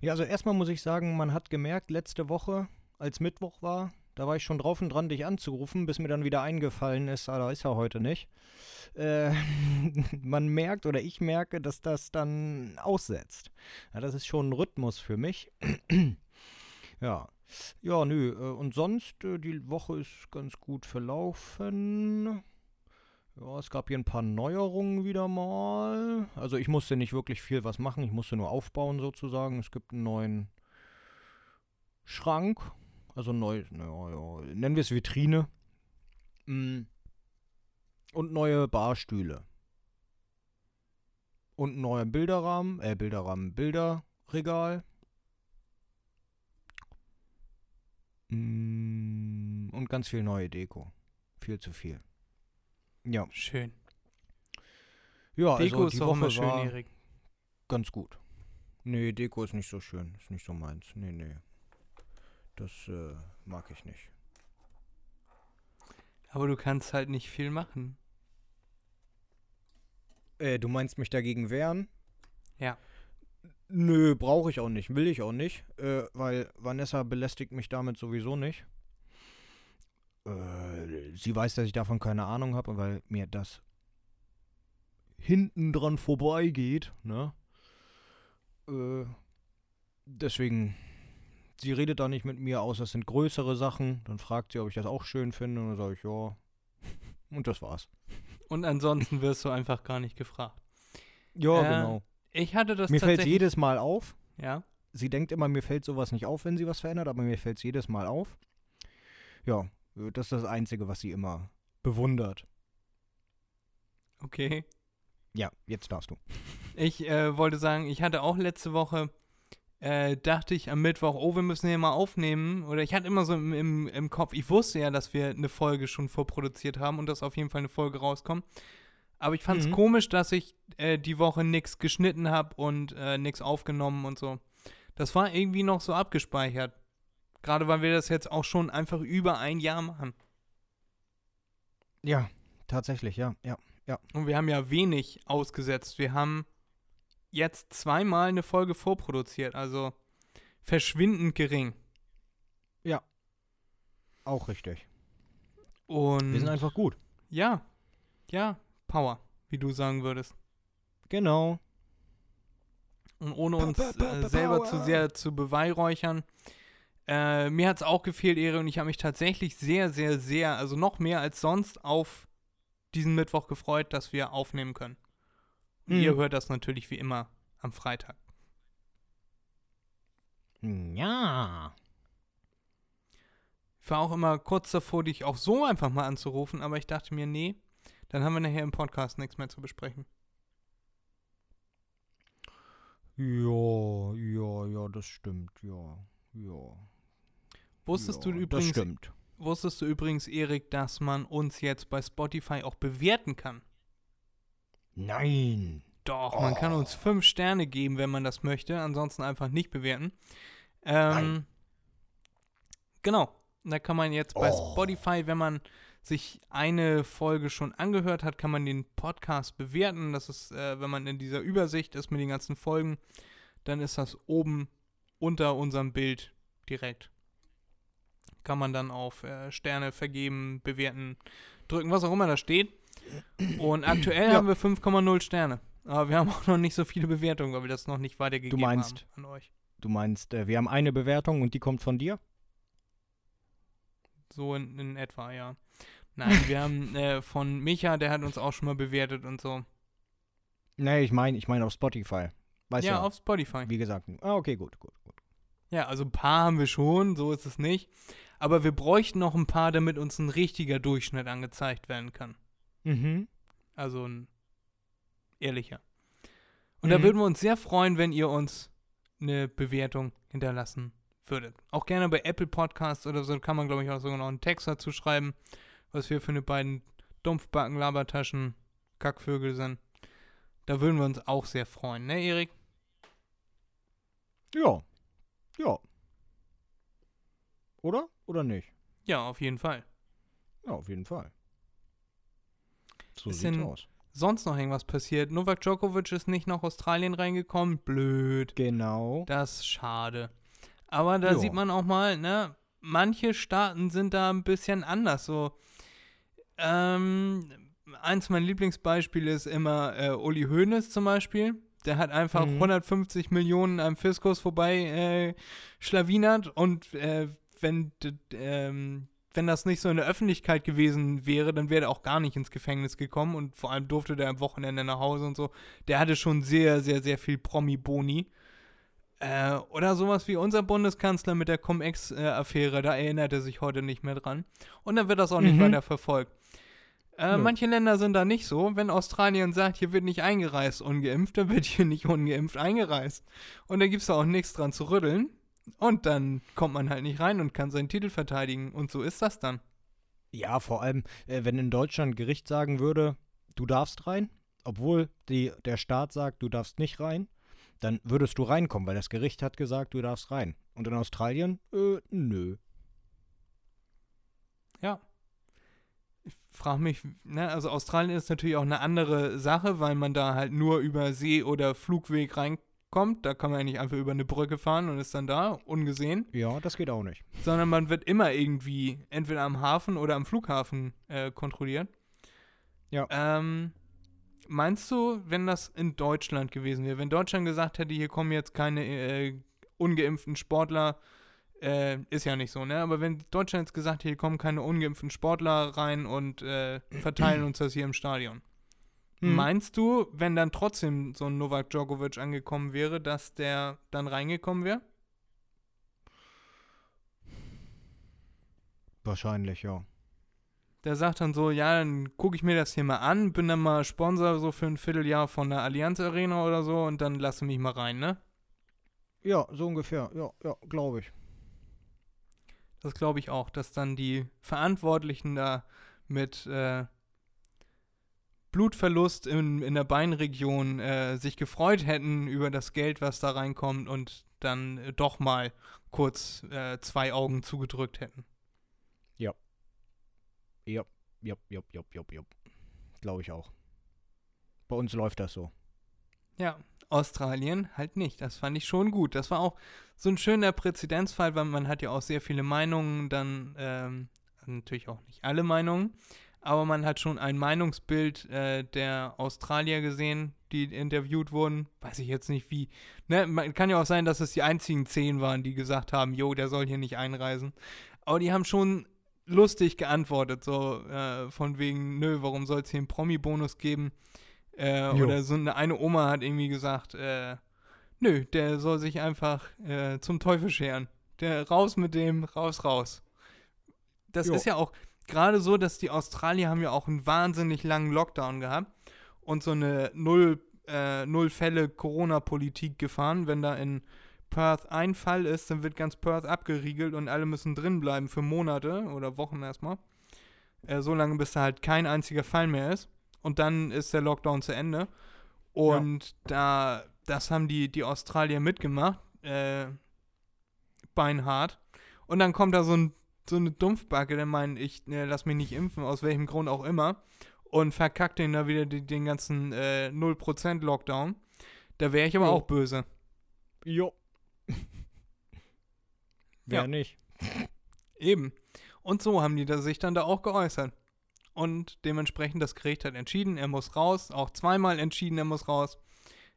Ja, also erstmal muss ich sagen, man hat gemerkt, letzte Woche, als Mittwoch war, da war ich schon drauf und dran, dich anzurufen, bis mir dann wieder eingefallen ist, ah, da ist er heute nicht. Äh, *laughs* man merkt oder ich merke, dass das dann aussetzt. Ja, das ist schon ein Rhythmus für mich. *clears throat* ja. Ja, nö. äh, Und sonst, äh, die Woche ist ganz gut verlaufen. Ja, es gab hier ein paar Neuerungen wieder mal. Also ich musste nicht wirklich viel was machen, ich musste nur aufbauen sozusagen. Es gibt einen neuen Schrank, also neu, ja, ja, nennen wir es Vitrine. Mm. Und neue Barstühle. Und einen neuen Bilderrahmen, äh, Bilderrahmen, Bilderregal. Mm, Und ganz viel neue Deko. Viel zu viel. Ja. Schön. Ja, Deko also ist die auch Woche immer schön, war Erik. ganz gut. Nee, Deko ist nicht so schön. Ist nicht so meins. Nee, nee. Das äh, mag ich nicht. Aber du kannst halt nicht viel machen. Äh, du meinst mich dagegen wehren? Ja. Nö, brauche ich auch nicht. Will ich auch nicht. Äh, weil Vanessa belästigt mich damit sowieso nicht. Äh, sie weiß, dass ich davon keine Ahnung habe weil mir das hinten dran vorbeigeht, ne? Äh, deswegen, sie redet da nicht mit mir aus, das sind größere Sachen. Dann fragt sie, ob ich das auch schön finde und dann sage ich ja. *laughs* Und das war's. Und ansonsten wirst du einfach gar nicht gefragt. Ja, Äh, genau. Ich hatte das Mir fällt jedes Mal auf. Ja. Sie denkt immer, mir fällt sowas nicht auf, wenn sie was verändert, aber mir fällt es jedes Mal auf. Ja, das ist das Einzige, was sie immer bewundert. Okay. Ja, jetzt darfst du. Ich äh, wollte sagen, ich hatte auch letzte Woche, äh, dachte ich am Mittwoch, oh, wir müssen hier mal aufnehmen. Oder ich hatte immer so im, im, im Kopf, ich wusste ja, dass wir eine Folge schon vorproduziert haben und dass auf jeden Fall eine Folge rauskommt. Aber ich fand es Mhm. komisch, dass ich äh, die Woche nichts geschnitten habe und äh, nichts aufgenommen und so. Das war irgendwie noch so abgespeichert. Gerade weil wir das jetzt auch schon einfach über ein Jahr machen. Ja, tatsächlich, ja, ja. Und wir haben ja wenig ausgesetzt. Wir haben jetzt zweimal eine Folge vorproduziert, also verschwindend gering. Auch richtig. Und Wir sind einfach gut. ja, ja, Power, wie du sagen würdest. Genau. Und ohne uns äh, selber zu sehr zu beweihräuchern. Äh, mir hat es auch gefehlt, Ehre, und ich habe mich tatsächlich sehr, sehr, sehr, also noch mehr als sonst auf diesen Mittwoch gefreut, dass wir aufnehmen können. Mhm. ihr hört das natürlich wie immer am Freitag. Ja. Ich war auch immer kurz davor, dich auch so einfach mal anzurufen, aber ich dachte mir, nee, dann haben wir nachher im Podcast nichts mehr zu besprechen. Ja, ja, ja, das stimmt, ja. Ja. Wusstest ja, du übrigens, Das stimmt. wusstest du übrigens, Erik, dass man uns jetzt bei Spotify auch bewerten kann? Nein. Doch, man kann Oh. uns fünf Sterne geben, wenn man das möchte, ansonsten einfach nicht bewerten. Ähm, Nein. Genau, da kann man jetzt bei Oh. Spotify, wenn man sich eine Folge schon angehört hat, kann man den Podcast bewerten. Das ist, äh, wenn man in dieser Übersicht ist mit den ganzen Folgen, dann ist das oben unter unserem Bild direkt. Kann man dann auf äh, Sterne vergeben, bewerten, drücken, was auch immer da steht. Und aktuell Ja. haben wir 5,0 Sterne. Aber wir haben auch noch nicht so viele Bewertungen, weil wir das noch nicht weitergegeben meinst- haben an euch. Du meinst, äh, wir haben eine Bewertung und die kommt von dir? So in, in etwa, ja. Nein, wir haben *laughs* äh, von Micha, der hat uns auch schon mal bewertet und so. Nee, ich meine, ich meine auf Spotify. Weißt ja, ja, auf Spotify. wie gesagt. Ah, okay, gut, gut, gut. Ja, also ein paar haben wir schon, so ist es nicht. Aber wir bräuchten noch ein paar, damit uns ein richtiger Durchschnitt angezeigt werden kann. Mhm. Also ein ehrlicher. Und da Mhm. würden wir uns sehr freuen, wenn ihr uns eine Bewertung hinterlassen würdet. Auch gerne bei Apple Podcasts oder so kann man, glaube ich, auch sogar noch einen Text dazu schreiben, was wir für eine beiden Dumpfbacken, Labertaschen, Kackvögel sind. Da würden wir uns auch sehr freuen, ne, Erik? Ja. Ja. Oder? Oder nicht? Ja, auf jeden Fall. Ja, auf jeden Fall. So Ist sieht's aus. Sonst noch irgendwas passiert? Novak Djokovic ist nicht nach Australien reingekommen. Blöd. Genau. Das ist schade. Aber da Ja. sieht man auch mal, ne, manche Staaten sind da ein bisschen anders. So, ähm, eins meiner Lieblingsbeispiele ist immer äh, Uli Hoeneß zum Beispiel. Der hat einfach Mhm. 150 Millionen am Fiskus vorbei äh, schlawinert und äh, wenn, ähm, wenn das nicht so in der Öffentlichkeit gewesen wäre, dann wäre er auch gar nicht ins Gefängnis gekommen und vor allem durfte der am Wochenende nach Hause und so. Der hatte schon sehr, sehr, sehr viel Promi-Boni. Äh, oder sowas wie unser Bundeskanzler mit der Cum-Ex-Affäre, da erinnert er sich heute nicht mehr dran. Und dann wird das auch nicht Mhm. weiter verfolgt. Äh, Nö. manche Länder sind da nicht so. Wenn Australien sagt, hier wird nicht eingereist ungeimpft, dann wird hier nicht ungeimpft eingereist. Und da gibt es auch nichts dran zu rütteln. Und dann kommt man halt nicht rein und kann seinen Titel verteidigen. Und so ist das dann. Ja, vor allem, äh, wenn in Deutschland Gericht sagen würde, du darfst rein, obwohl die, der Staat sagt, du darfst nicht rein, dann würdest du reinkommen, weil das Gericht hat gesagt, du darfst rein. Und in Australien, äh, nö. Ja. Ich frage mich, ne, also Australien ist natürlich auch eine andere Sache, weil man da halt nur über See- oder Flugweg reinkommt. Da kann man ja nicht einfach über eine Brücke fahren und ist dann da, ungesehen. Ja, das geht auch nicht. Sondern man wird immer irgendwie entweder am Hafen oder am Flughafen äh, kontrolliert. Ja. Ähm, meinst du, wenn das in Deutschland gewesen wäre, wenn Deutschland gesagt hätte, hier kommen jetzt keine äh, ungeimpften Sportler, äh, ist ja nicht so, ne? Aber wenn Deutschland jetzt gesagt hätte, hier kommen keine ungeimpften Sportler rein und äh, verteilen uns das hier im Stadion. Hm. Meinst du, wenn dann trotzdem so ein Novak Djokovic angekommen wäre, dass der dann reingekommen wäre? Wahrscheinlich, ja. Der sagt dann so, ja, dann gucke ich mir das hier mal an, bin dann mal Sponsor so für ein Vierteljahr von der Allianz Arena oder so und dann lasse mich mal rein, ne? Ja, so ungefähr. Ja, ja, glaube ich. Das glaube ich auch, dass dann die Verantwortlichen da mit äh, Blutverlust in, in der Beinregion äh, sich gefreut hätten über das Geld, was da reinkommt und dann äh, doch mal kurz äh, zwei Augen zugedrückt hätten. Jupp, jupp, jupp, jupp, jupp. Glaube ich auch. Bei uns läuft das so. Ja, Australien halt nicht. Das fand ich schon gut. Das war auch so ein schöner Präzedenzfall, weil man hat ja auch sehr viele Meinungen, dann ähm, natürlich auch nicht alle Meinungen, aber man hat schon ein Meinungsbild äh, der Australier gesehen, die interviewt wurden. Weiß ich jetzt nicht wie. Ne? Man, kann ja auch sein, dass es die einzigen zehn waren, die gesagt haben, jo, der soll hier nicht einreisen. Aber die haben schon lustig geantwortet, so äh, von wegen, nö, warum soll es hier einen Promi-Bonus geben? Äh, oder so eine, eine Oma hat irgendwie gesagt, äh, nö, der soll sich einfach äh, zum Teufel scheren. Der raus mit dem, raus, raus. Das Jo. ist ja auch gerade so, dass die Australier haben ja auch einen wahnsinnig langen Lockdown gehabt und so eine Null, äh, Null Fälle Corona-Politik gefahren. Wenn da in Perth ein Fall ist, dann wird ganz Perth abgeriegelt und alle müssen drin bleiben für Monate oder Wochen erstmal. Äh, so lange, bis da halt kein einziger Fall mehr ist. Und dann ist der Lockdown zu Ende. Und da, das haben die, die Australier mitgemacht. Äh, beinhart. Und dann kommt da so, ein, so eine Dumpfbacke, der meint, ich äh, lass mich nicht impfen, aus welchem Grund auch immer. Und verkackt den da wieder die, den ganzen äh, 0% Lockdown. Da wäre ich aber Jo. auch böse. Jo. *laughs* Wer Ja. nicht? Eben. Und so haben die da sich dann da auch geäußert. Und dementsprechend das Gericht hat entschieden, er muss raus. Auch zweimal entschieden, er muss raus.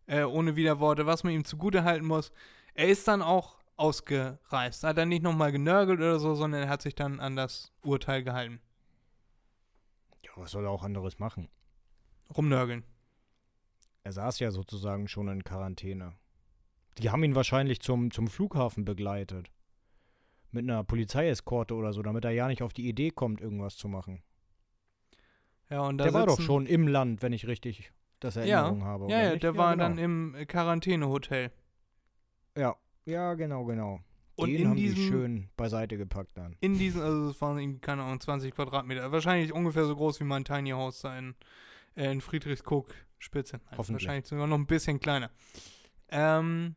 Äh, ohne Widerworte, was man ihm zugute halten muss. Er ist dann auch ausgereist. Hat er nicht nochmal genörgelt oder so, sondern er hat sich dann an das Urteil gehalten. Ja, was soll er auch anderes machen? Rumnörgeln. Er saß ja sozusagen schon in Quarantäne. Die haben ihn wahrscheinlich zum, zum Flughafen begleitet. Mit einer Polizeieskorte oder so, damit er ja nicht auf die Idee kommt, irgendwas zu machen. Ja, und da Der war doch schon im Land, wenn ich richtig das Erinnerung habe. Ja, ja, nicht? der war genau. dann im Quarantänehotel. Ja, ja, genau, genau. Und Den in haben die diesem- schön beiseite gepackt dann. In diesen, also es waren irgendwie, keine Ahnung, 20 Quadratmeter. Wahrscheinlich ungefähr so groß wie mein Tiny House da in, äh, in Friedrichskoog Spitze. Nein, Hoffentlich. Wahrscheinlich sogar noch ein bisschen kleiner. Ähm,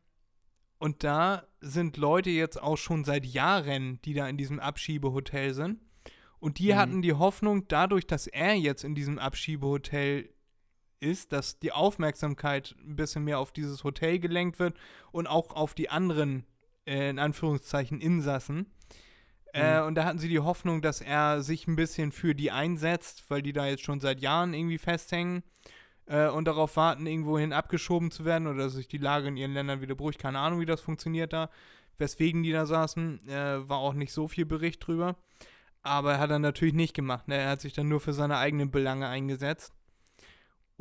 und da sind Leute jetzt auch schon seit Jahren, die da in diesem Abschiebehotel sind. Und die Mhm. hatten die Hoffnung, dadurch, dass er jetzt in diesem Abschiebehotel ist, dass die Aufmerksamkeit ein bisschen mehr auf dieses Hotel gelenkt wird und auch auf die anderen, äh, in Anführungszeichen, Insassen. Äh, und da hatten sie die Hoffnung, dass er sich ein bisschen für die einsetzt, weil die da jetzt schon seit Jahren irgendwie festhängen äh, und darauf warten, irgendwohin abgeschoben zu werden oder dass sich die Lage in ihren Ländern wieder beruhigt. Keine Ahnung, wie das funktioniert da. Weswegen die da saßen, äh, war auch nicht so viel Bericht drüber. Aber hat er natürlich nicht gemacht. Ne? Er hat sich dann nur für seine eigenen Belange eingesetzt.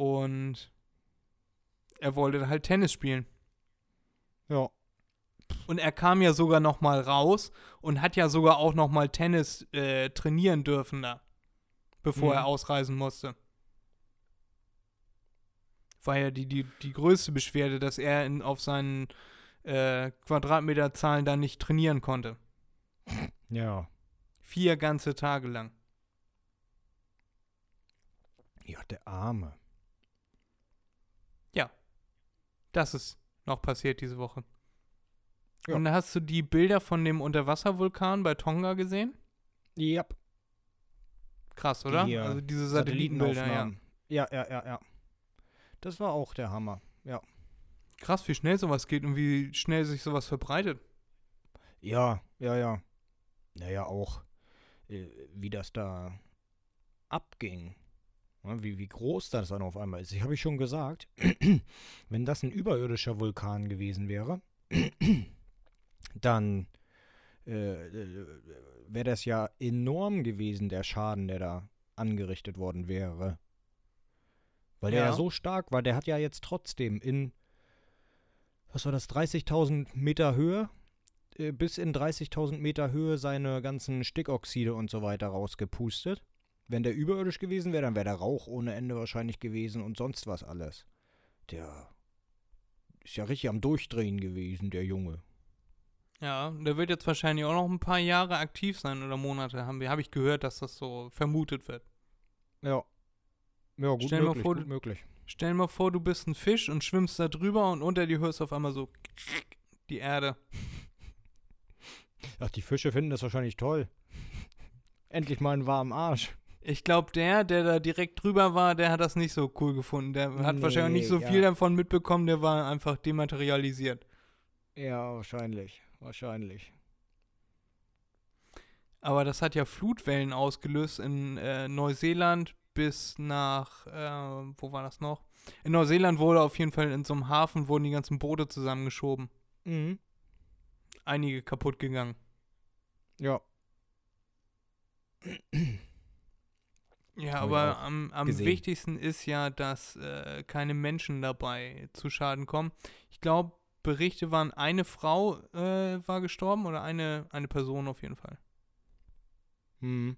Und er wollte halt Tennis spielen. Ja. Und er kam ja sogar noch mal raus und hat ja sogar auch noch mal Tennis äh, trainieren dürfen da, bevor Mhm. er ausreisen musste. War ja die, die, die größte Beschwerde, dass er in, auf seinen äh, Quadratmeterzahlen da nicht trainieren konnte. Ja. Vier ganze Tage lang. Ja, der Arme. Das ist noch passiert diese Woche. Ja. Und da hast du die Bilder von dem Unterwasservulkan bei Tonga gesehen? Ja. Krass, oder? Die, äh, also diese Satellitenbilder, ja. Satellitenaufnahmen. Ja, ja, ja, ja. Das war auch der Hammer. Ja. Krass, wie schnell sowas geht und wie schnell sich sowas verbreitet. Ja, ja, ja. Naja, auch, äh, wie das da abging. Ja, wie, wie groß das dann auf einmal ist. Ich habe ich schon gesagt, *clears throat* wenn das ein überirdischer Vulkan gewesen wäre, *clears throat* dann äh, äh, wäre das ja enorm gewesen, der Schaden, der da angerichtet worden wäre. Weil der Ja. ja so stark war, der hat ja jetzt trotzdem in, was war das, 30.000 Meter Höhe äh, bis in 30.000 Meter Höhe seine ganzen Stickoxide und so weiter rausgepustet. Wenn der überirdisch gewesen wäre, dann wäre der Rauch ohne Ende wahrscheinlich gewesen und sonst was alles. Der ist ja richtig am Durchdrehen gewesen, der Junge. Ja, der wird jetzt wahrscheinlich auch noch ein paar Jahre aktiv sein oder Monate. Haben wir, habe ich gehört, dass das so vermutet wird. Ja. Ja, gut Stell möglich, vor, gut du- möglich. Stell mal vor, du bist ein Fisch und schwimmst da drüber und unter dir hörst du auf einmal so die Erde. Ach, die Fische finden das wahrscheinlich toll. Endlich mal einen warmen Arsch. Ich glaube, der, der da direkt drüber war, der hat das nicht so cool gefunden. Der hat Nee, wahrscheinlich nicht so ja. viel davon mitbekommen, der war einfach dematerialisiert. Ja, wahrscheinlich. Wahrscheinlich. Aber das hat ja Flutwellen ausgelöst in äh, Neuseeland bis nach, äh, wo war das noch? In Neuseeland wurde auf jeden Fall in so einem Hafen wurden die ganzen Boote zusammengeschoben. Mhm. Einige kaputt gegangen. Ja. Ja, aber am, am wichtigsten ist ja, dass äh, keine Menschen dabei zu Schaden kommen. Ich glaube, Berichte waren, eine Frau äh, war gestorben oder eine, eine Person auf jeden Fall. Mhm.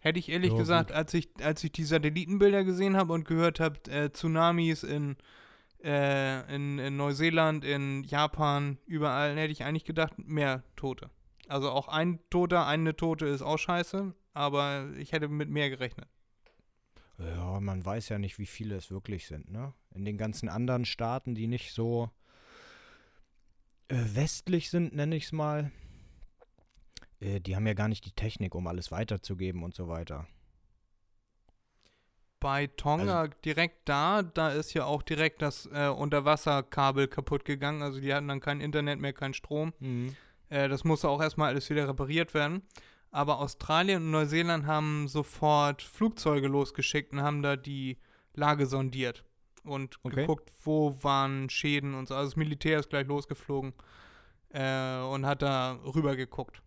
Hätte ich ehrlich Ja, gesagt, gut. als ich, als ich die Satellitenbilder gesehen habe und gehört habe, äh, Tsunamis in, äh, in, in Neuseeland, in Japan, überall, hätte ich eigentlich gedacht, mehr Tote. Also auch ein Toter, eine Tote ist auch scheiße, aber ich hätte mit mehr gerechnet. Ja, man weiß ja nicht, wie viele es wirklich sind, ne? In den ganzen anderen Staaten, die nicht so äh, westlich sind, nenne ich es mal, äh, die haben ja gar nicht die Technik, um alles weiterzugeben und so weiter. Bei Tonga direkt da, da ist ja auch direkt das äh, Unterwasserkabel kaputt gegangen. Also die hatten dann kein Internet mehr, kein Strom. Mhm. Äh, das musste auch erstmal alles wieder repariert werden. Aber Australien und Neuseeland haben sofort Flugzeuge losgeschickt und haben da die Lage sondiert und Okay. geguckt, wo waren Schäden und so. Also das Militär ist gleich losgeflogen äh, und hat da rüber geguckt,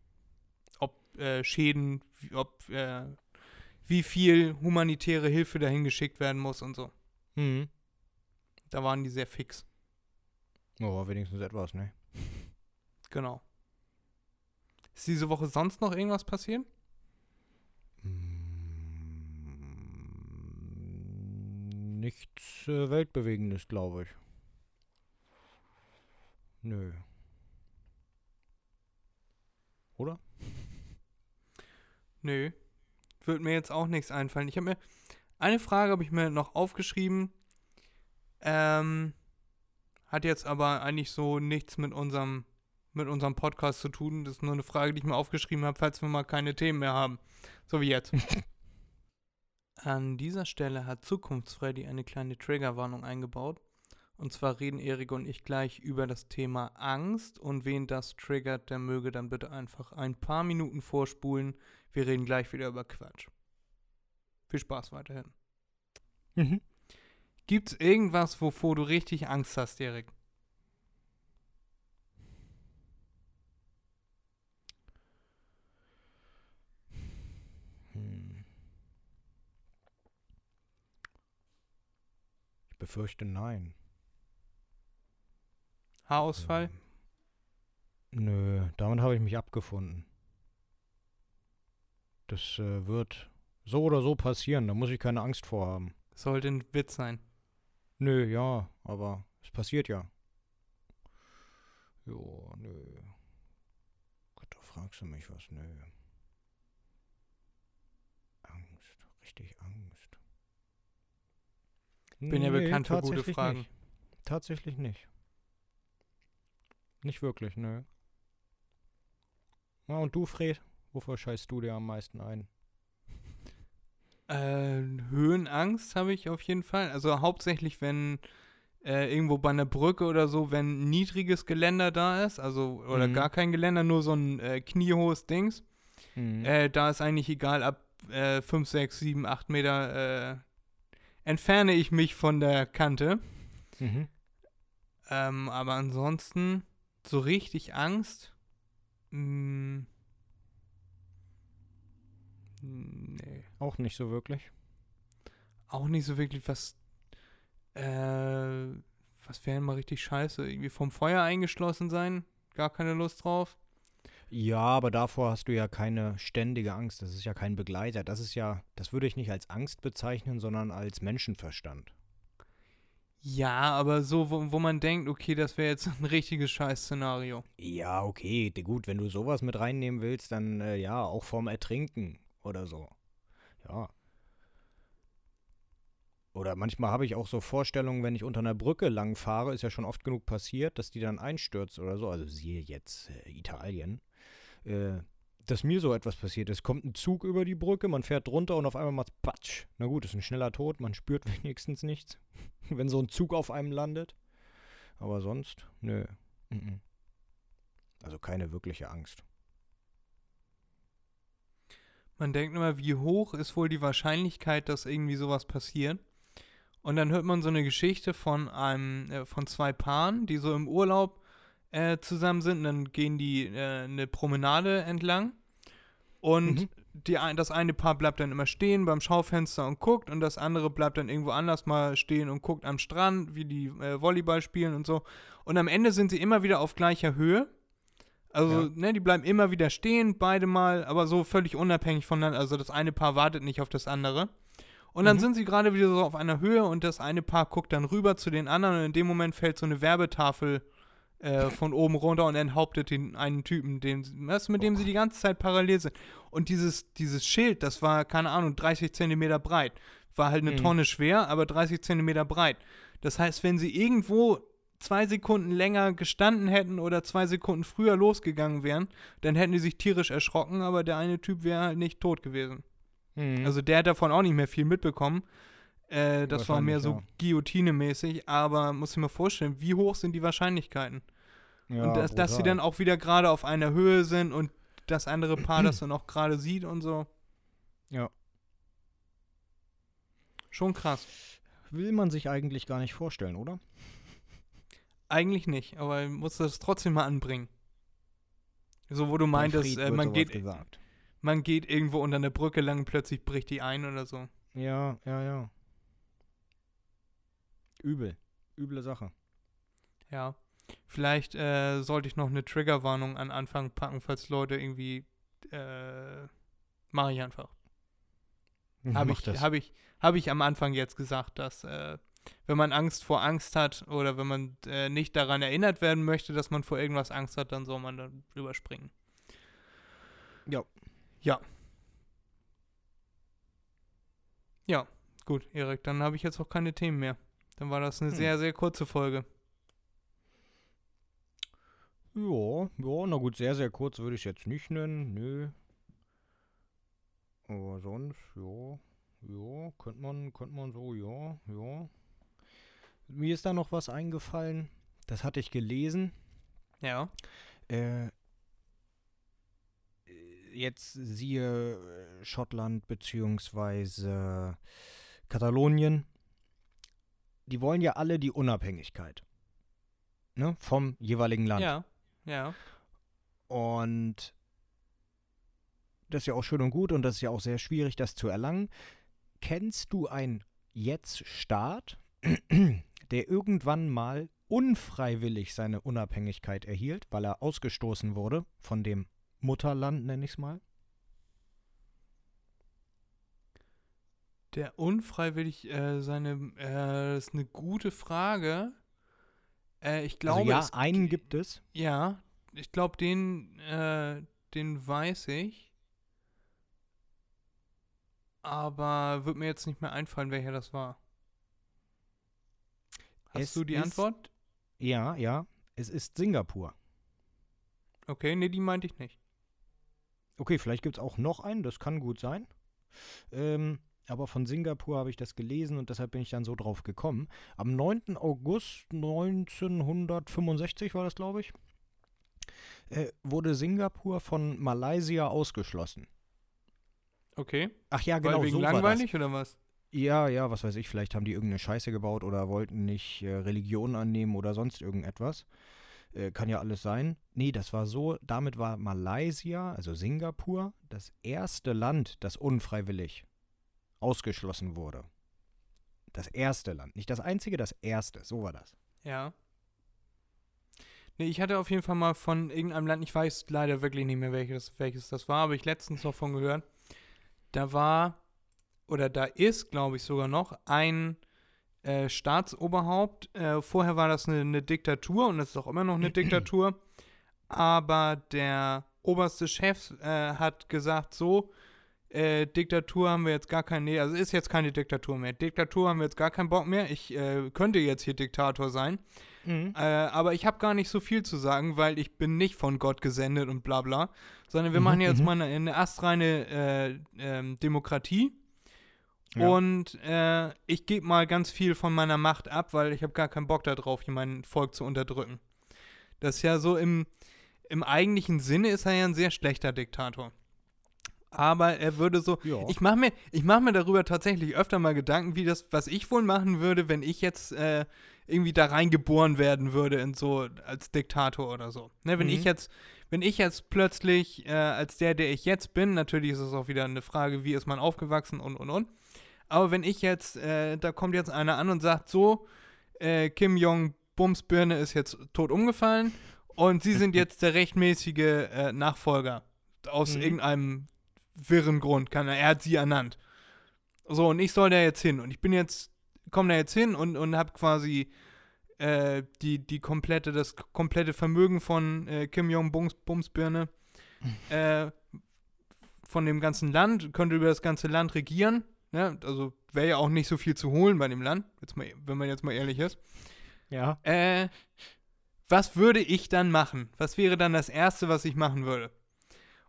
ob äh, Schäden, ob äh, wie viel humanitäre Hilfe dahin geschickt werden muss und so. Mhm. Da waren die sehr fix. Oh, wenigstens etwas, ne? Genau. Ist diese Woche sonst noch irgendwas passiert? Mm, Nichts äh, Weltbewegendes, glaube ich. Nö. Oder? *laughs* Nö. Wird mir jetzt auch nichts einfallen. Ich habe mir. Eine Frage habe ich mir noch aufgeschrieben. Ähm. Hat jetzt aber eigentlich so nichts mit unserem, mit unserem Podcast zu tun. Das ist nur eine Frage, die ich mir aufgeschrieben habe, falls wir mal keine Themen mehr haben. So wie jetzt. *laughs* An dieser Stelle hat Zukunftsfreddy eine kleine Triggerwarnung eingebaut. Und zwar reden Erik und ich gleich über das Thema Angst und wen das triggert, der möge dann bitte einfach ein paar Minuten vorspulen. Wir reden gleich wieder über Quatsch. Viel Spaß weiterhin. Mhm. Gibt's irgendwas, wovor du richtig Angst hast, Erik? Befürchte nein. Haarausfall? Ähm, Nö, damit habe ich mich abgefunden. Das äh, wird so oder so passieren, da muss ich keine Angst vor haben. Sollte ein Witz sein. Nö, ja, aber es passiert ja. Jo, nö. Gott, da fragst du mich was, nö. Angst, richtig Angst. Bin ja bekannt für gute Fragen. Nicht. Tatsächlich nicht. Nicht wirklich, nö. Na und du, Fred? Wovor scheißt du dir am meisten ein? Äh, Höhenangst habe ich auf jeden Fall. Also hauptsächlich, wenn äh, irgendwo bei einer Brücke oder so, wenn niedriges Geländer da ist, also oder Mhm. gar kein Geländer, nur so ein äh, kniehohes Dings. Hm. Äh, da ist eigentlich egal, ab äh, 5, 6, 7, 8 Meter äh, entferne ich mich von der Kante. Mhm. Ähm, aber ansonsten so richtig Angst. Mh, nee. Auch nicht so wirklich. Auch nicht so wirklich was. Äh, was wäre denn mal richtig scheiße? Irgendwie vom Feuer eingeschlossen sein? Gar keine Lust drauf. Ja, aber davor hast du ja keine ständige Angst. Das ist ja kein Begleiter. Das ist ja, das würde ich nicht als Angst bezeichnen, sondern als Menschenverstand. Ja, aber so, wo, wo man denkt, okay, das wäre jetzt *laughs* ein richtiges Scheiß-Szenario. Ja, okay, gut, wenn du sowas mit reinnehmen willst, dann äh, ja, auch vorm Ertrinken oder so. Ja. Oder manchmal habe ich auch so Vorstellungen, wenn ich unter einer Brücke lang fahre, ist ja schon oft genug passiert, dass die dann einstürzt oder so. Also siehe jetzt äh, Italien. Äh, dass mir so etwas passiert ist. Kommt ein Zug über die Brücke, man fährt drunter und auf einmal macht's Patsch. Na gut, ist ein schneller Tod, man spürt *laughs* wenigstens nichts, *laughs* wenn so ein Zug auf einem landet. Aber sonst, nö. Also keine wirkliche Angst. Man denkt immer, wie hoch ist wohl die Wahrscheinlichkeit, dass irgendwie sowas passiert? Und dann hört man so eine Geschichte von einem, äh, von zwei Paaren, die so im Urlaub äh, zusammen sind. Und dann gehen die äh, eine Promenade entlang. Und Mhm. die, das eine Paar bleibt dann immer stehen beim Schaufenster und guckt. Und das andere bleibt dann irgendwo anders mal stehen und guckt am Strand, wie die äh, Volleyball spielen und so. Und am Ende sind sie immer wieder auf gleicher Höhe. Also, Ja. ne, die bleiben immer wieder stehen, beide mal, aber so völlig unabhängig voneinander. Also das eine Paar wartet nicht auf das andere. Und dann Mhm. sind sie gerade wieder so auf einer Höhe und das eine Paar guckt dann rüber zu den anderen und in dem Moment fällt so eine Werbetafel äh, von oben runter und enthauptet den einen Typen, den, was, mit dem sie die ganze Zeit parallel sind. Und dieses, dieses Schild, das war, keine Ahnung, 30 Zentimeter breit. War halt eine Mhm. Tonne schwer, aber 30 Zentimeter breit. Das heißt, wenn sie irgendwo zwei Sekunden länger gestanden hätten oder zwei Sekunden früher losgegangen wären, dann hätten die sich tierisch erschrocken, aber der eine Typ wäre halt nicht tot gewesen. Mhm. Also der hat davon auch nicht mehr viel mitbekommen. Äh, das war mehr so Wahrscheinlich, Guillotine-mäßig, aber muss ich mir vorstellen, wie hoch sind die Wahrscheinlichkeiten? ja, und dass, dass sie dann auch wieder gerade auf einer Höhe sind und das andere Paar das dann auch gerade sieht und so. Ja. Schon krass. Will man sich eigentlich gar nicht vorstellen, oder? Eigentlich nicht, aber ich muss das trotzdem mal anbringen. So, wo du meintest, äh, man, geht, gesagt. man geht irgendwo unter einer Brücke lang und plötzlich bricht die ein oder so. Ja, ja, ja. Übel. Üble Sache. Ja. Vielleicht äh, sollte ich noch eine Triggerwarnung an Anfang packen, falls Leute irgendwie äh, mache ich einfach. Habe ich, das. hab ich, hab ich am Anfang jetzt gesagt, dass äh, wenn man Angst vor Angst hat oder wenn man äh, nicht daran erinnert werden möchte, dass man vor irgendwas Angst hat, dann soll man dann überspringen. Ja. Ja. Ja, gut, Erik, dann habe ich jetzt auch keine Themen mehr. Dann war das eine Hm. sehr, sehr kurze Folge. Ja, ja, na gut, sehr, sehr kurz würde ich es jetzt nicht nennen, nö. Aber sonst, ja, ja, könnte man, könnte man so, ja, ja. Mir ist da noch was eingefallen, das hatte ich gelesen. Ja. Äh, jetzt siehe äh, Schottland beziehungsweise Katalonien. Die wollen ja alle die Unabhängigkeit. Ne, vom jeweiligen Land. Ja. Ja. Und das ist ja auch schön und gut und das ist ja auch sehr schwierig, das zu erlangen. Kennst du einen Jetzt-Staat, *clears throat* der irgendwann mal unfreiwillig seine Unabhängigkeit erhielt, weil er ausgestoßen wurde von dem Mutterland, nenne ich es mal? Der unfreiwillig äh, seine, äh, das ist eine gute Frage. Äh, ich glaube, also ja, es, einen gibt es. ja, ich glaube, den, äh, den weiß ich. Aber wird mir jetzt nicht mehr einfallen, welcher das war. Hast Es du die ist- Antwort? Ja, ja, es ist Singapur. Okay, nee, die meinte ich nicht. Okay, vielleicht gibt es auch noch einen, das kann gut sein. Ähm, aber von Singapur habe ich das gelesen und deshalb bin ich dann so drauf gekommen. Am 9. August 1965 war das, glaube ich, äh, wurde Singapur von Malaysia ausgeschlossen. Okay. Ach ja, genau, Weil wegen so langweilig oder was? Ja, ja, was weiß ich, vielleicht haben die irgendeine Scheiße gebaut oder wollten nicht äh, Religion annehmen oder sonst irgendetwas. Äh, kann ja alles sein. Nee, das war so, damit war Malaysia, also Singapur, das erste Land, das unfreiwillig ausgeschlossen wurde. Das erste Land. Nicht das einzige, das erste. So war das. Ja. Nee, ich hatte auf jeden Fall mal von irgendeinem Land, ich weiß leider wirklich nicht mehr, welches, welches das war, aber ich letztens noch von gehört. Da war, oder da ist, glaube ich sogar noch, ein äh, Staatsoberhaupt. Äh, vorher war das eine, eine Diktatur und das ist auch immer noch eine Diktatur. Aber der oberste Chef äh, hat gesagt, so, äh, Diktatur haben wir jetzt gar keine, nee, also ist jetzt keine Diktatur mehr. Diktatur haben wir jetzt gar keinen Bock mehr. Ich äh, könnte jetzt hier Diktator sein. Äh, aber ich habe gar nicht so viel zu sagen, weil ich bin nicht von Gott gesendet und bla bla, sondern wir Mhm, machen jetzt mhm. mal eine, eine astreine äh, ähm, Demokratie. Ja. Und äh, ich gebe mal ganz viel von meiner Macht ab, weil ich habe gar keinen Bock darauf, hier mein Volk zu unterdrücken. Das ist ja so im, im eigentlichen Sinne ist er ja ein sehr schlechter Diktator. Aber er würde so, Ja. ich mache mir, ich mach mir darüber tatsächlich öfter mal Gedanken, wie das, was ich wohl machen würde, wenn ich jetzt äh, irgendwie da reingeboren werden würde in so als Diktator oder so. Ne, wenn Mhm. ich jetzt, wenn ich jetzt plötzlich äh, als der, der ich jetzt bin, natürlich ist es auch wieder eine Frage, wie ist man aufgewachsen und und und. Aber wenn ich jetzt, äh, da kommt jetzt einer an und sagt so, äh, Kim Jong Bumsbirne ist jetzt tot umgefallen und sie sind *laughs* jetzt der rechtmäßige äh, Nachfolger aus Mhm. irgendeinem wirren Grund. Kann er, er hat sie ernannt. So, und ich soll da jetzt hin. Und ich bin jetzt, komme da jetzt hin und, und habe quasi äh, die, die komplette, das komplette Vermögen von äh, Kim Jong Bums, Bumsbirne *laughs* äh, von dem ganzen Land, könnte über das ganze Land regieren. Ne? Also wäre ja auch nicht so viel zu holen bei dem Land, jetzt mal, wenn man jetzt mal ehrlich ist. ja. Äh, was würde ich dann machen? Was wäre dann das Erste, was ich machen würde?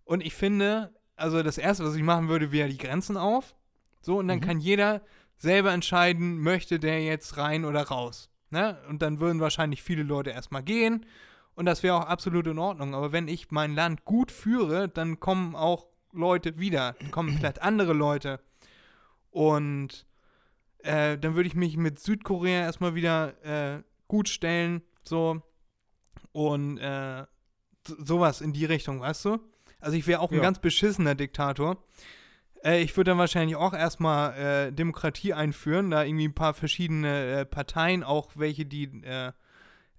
Und ich finde, also das Erste, was ich machen würde, wäre die Grenzen auf. So, und dann Mhm. kann jeder selber entscheiden, möchte der jetzt rein oder raus. Ne? Und dann würden wahrscheinlich viele Leute erstmal gehen. Und das wäre auch absolut in Ordnung. Aber wenn ich mein Land gut führe, dann kommen auch Leute wieder. Dann kommen *clears throat* vielleicht andere Leute. Und äh, dann würde ich mich mit Südkorea erstmal wieder äh, gut stellen. So. Und äh, so- sowas in die Richtung, weißt du? Also ich wäre auch ein Ja. ganz beschissener Diktator. Äh, ich würde dann wahrscheinlich auch erstmal äh, Demokratie einführen, da irgendwie ein paar verschiedene äh, Parteien, auch welche, die äh,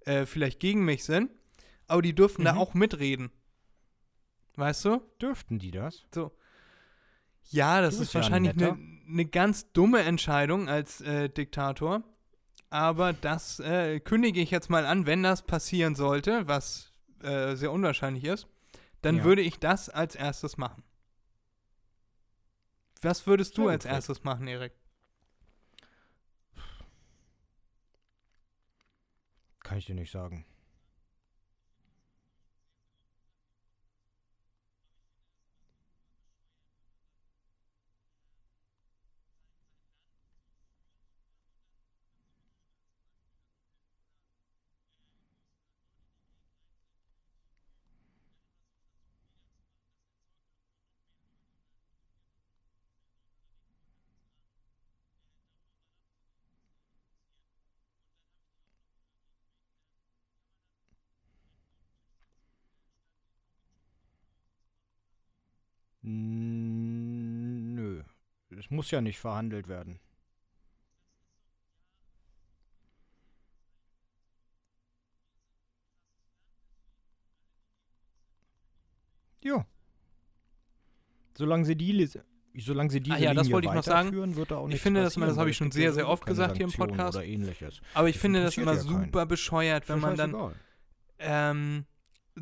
äh, vielleicht gegen mich sind. Aber die dürften da Mhm. auch mitreden. Weißt du? Dürften die das? Ja, das ist ja ein wahrscheinlich eine ne ganz dumme Entscheidung als äh, Diktator. Aber das kündige ich jetzt mal an, wenn das passieren sollte, was sehr unwahrscheinlich ist, dann Ja. würde ich das als erstes machen. Was würdest du als erstes machen, Erik? Kann ich dir nicht sagen. Nö. Es muss ja nicht verhandelt werden. Ja. Solange sie die, solange sie diese Ah ja, das Linie wollte ich noch sagen. weiterführen, wird da auch Ich finde, dass man- das habe ich schon sehr, sehr oft gesagt hier im Podcast. Oder ähnliches. Aber ich Das finde das immer ja super bescheuert, wenn man dann ähm,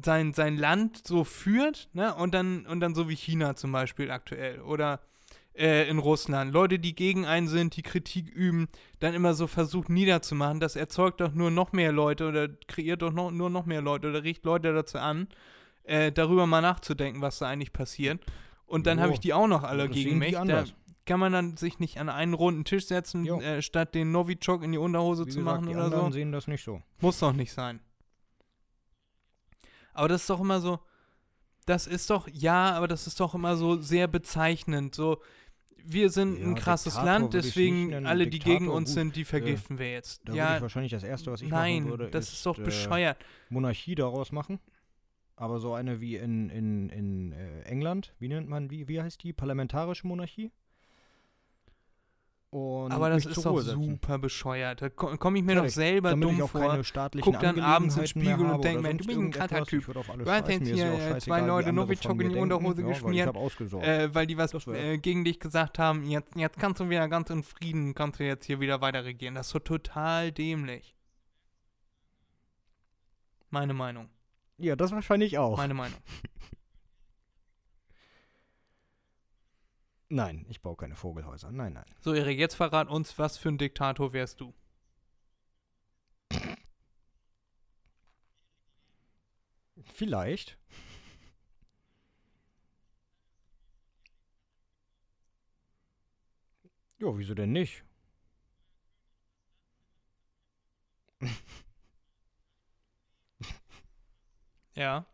sein, sein Land so führt, ne? Und dann, und dann so wie China zum Beispiel aktuell oder äh, in Russland. Leute, die gegen einen sind, die Kritik üben, dann immer so versucht niederzumachen, das erzeugt doch nur noch mehr Leute oder kreiert doch noch, nur noch mehr Leute oder riecht Leute dazu an, äh, darüber mal nachzudenken, was da eigentlich passiert. Und dann habe ich die auch noch alle gegen mich. Da kann man dann sich nicht an einen runden Tisch setzen, äh, statt den Novichok in die Unterhose Wie zu gesagt, machen die oder so. sehen das nicht so. Muss doch nicht sein. Aber das ist doch immer so, das ist doch, ja, aber das ist doch immer so sehr bezeichnend. So, wir sind Ja, ein krasses Diktator Land, würde deswegen alle, die gegen Diktator, uns gut, sind, die vergiften wir jetzt. Da würde ja, ich wahrscheinlich das Erste, was ich nein, machen würde, das ist, doch äh, bescheuert. Monarchie daraus machen. Aber so eine wie in, in, in äh, England, wie nennt man, wie, wie heißt die? Parlamentarische Monarchie? Aber das ist doch super bescheuert. Da komme komm ich mir doch Fertig. selber dumm vor. keine staatlichen guck dann abends im Spiegel und denk mir, du bist ein krasser alles Du hast jetzt hier, äh, zwei Leute Novichok in die. Unterhose ja, weil habe ausgesorgt. Äh, weil die was äh, gegen dich gesagt haben, jetzt, jetzt kannst du wieder ganz in Frieden, kannst du jetzt hier wieder weiter regieren. Das ist so total dämlich. Meine Meinung. ja, das wahrscheinlich auch. Meine Meinung. *laughs* Nein, ich baue keine Vogelhäuser. Nein, nein. So, Erik, jetzt verrat uns, was für ein Diktator wärst du? Vielleicht. Ja, wieso denn nicht? Ja.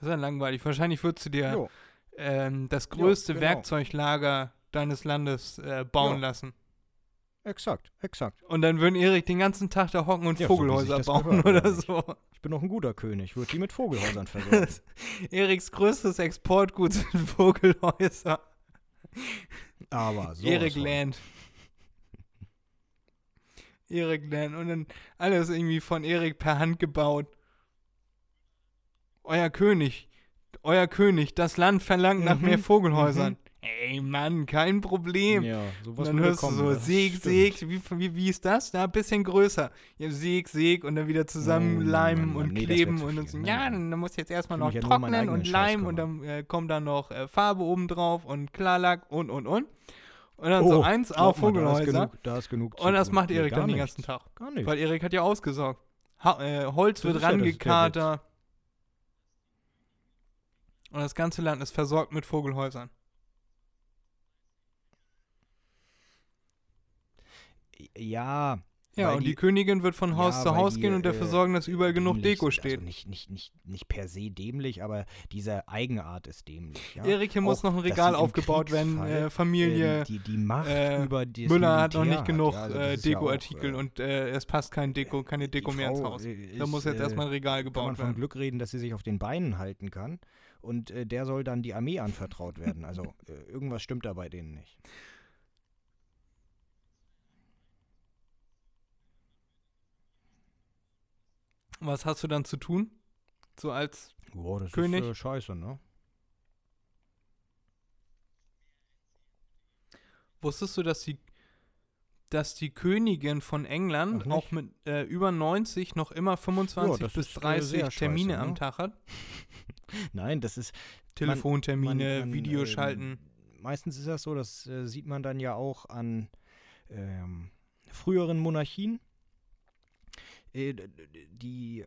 Das ist ja langweilig. Wahrscheinlich würdest du dir Jo, ähm, das größte genau. Werkzeuglager deines Landes äh, bauen Ja. lassen. exakt, exakt. Und dann würden Erik den ganzen Tag da hocken und Ja, so Vogelhäuser das bauen gehört, oder so. Ich bin noch ein guter König. Würde die mit Vogelhäusern *laughs* versorgen. Eriks größtes Exportgut sind *laughs* Vogelhäuser. Aber so. Erik Land. Erik Land. Und dann alles irgendwie von Erik per Hand gebaut. Euer König. Euer König. Das Land verlangt nach Mhm, mehr Vogelhäusern. mhm. Ey, Mann, kein Problem. Ja, Und sowas dann würde hörst du so, Säg, stimmt. Säg, wie, wie, wie ist das? Da ein bisschen größer. Ja, Säg, Säg und dann wieder zusammen Oh leimen Mann. und Nee, kleben und dann viel. so, ja, dann, dann du jetzt erstmal noch ja trocknen und eigenen Scheiß Leim und dann äh, kommt dann noch äh, Farbe oben drauf und Klarlack und und und. Und dann so eins auf Oh, Vogelhäuser. genug, da ist genug Und das macht Nee, Erik gar dann den ganzen Tag. Gar nicht. Weil Erik hat ja ausgesorgt. Ha äh, Holz Das wird ist ja das- der Witz. rangekatert. Und das ganze Land ist versorgt mit Vogelhäusern. Ja, Ja, und die, die- Königin wird von Haus Ja, zu Haus die, gehen und dafür äh, sorgen, dass überall genug dämlich Deko sind. steht. Also nicht, nicht, nicht, nicht per se dämlich, aber diese Eigenart ist dämlich. Ja? Erik, hier muss noch ein Regal aufgebaut werden. Äh, Familie ähm, die, die Macht äh, über die Müller hat noch nicht genug ja, also äh, das ist Dekoartikel äh, und äh, es passt kein Deko, keine Deko mehr ins Frau, Haus. äh, Da ist, muss jetzt erstmal ein Regal kann man gebaut von werden. Glück reden, dass sie sich auf den Beinen halten kann. Und äh, der soll dann die Armee anvertraut werden. Also *laughs* äh, irgendwas stimmt da bei denen nicht. Was hast du dann zu tun? So als Boah, das König? ist äh, scheiße, ne? Wusstest du, dass die, dass die Königin von England nicht? auch mit äh, über 90 noch immer 25 das bis ist, äh, 30 sehr Termine scheiße, am ne? Tag hat? *laughs* Nein, das ist Telefontermine, man, man, Videoschalten. Ähm, meistens ist das so, das äh, sieht man dann ja auch an ähm, früheren Monarchien. Äh, die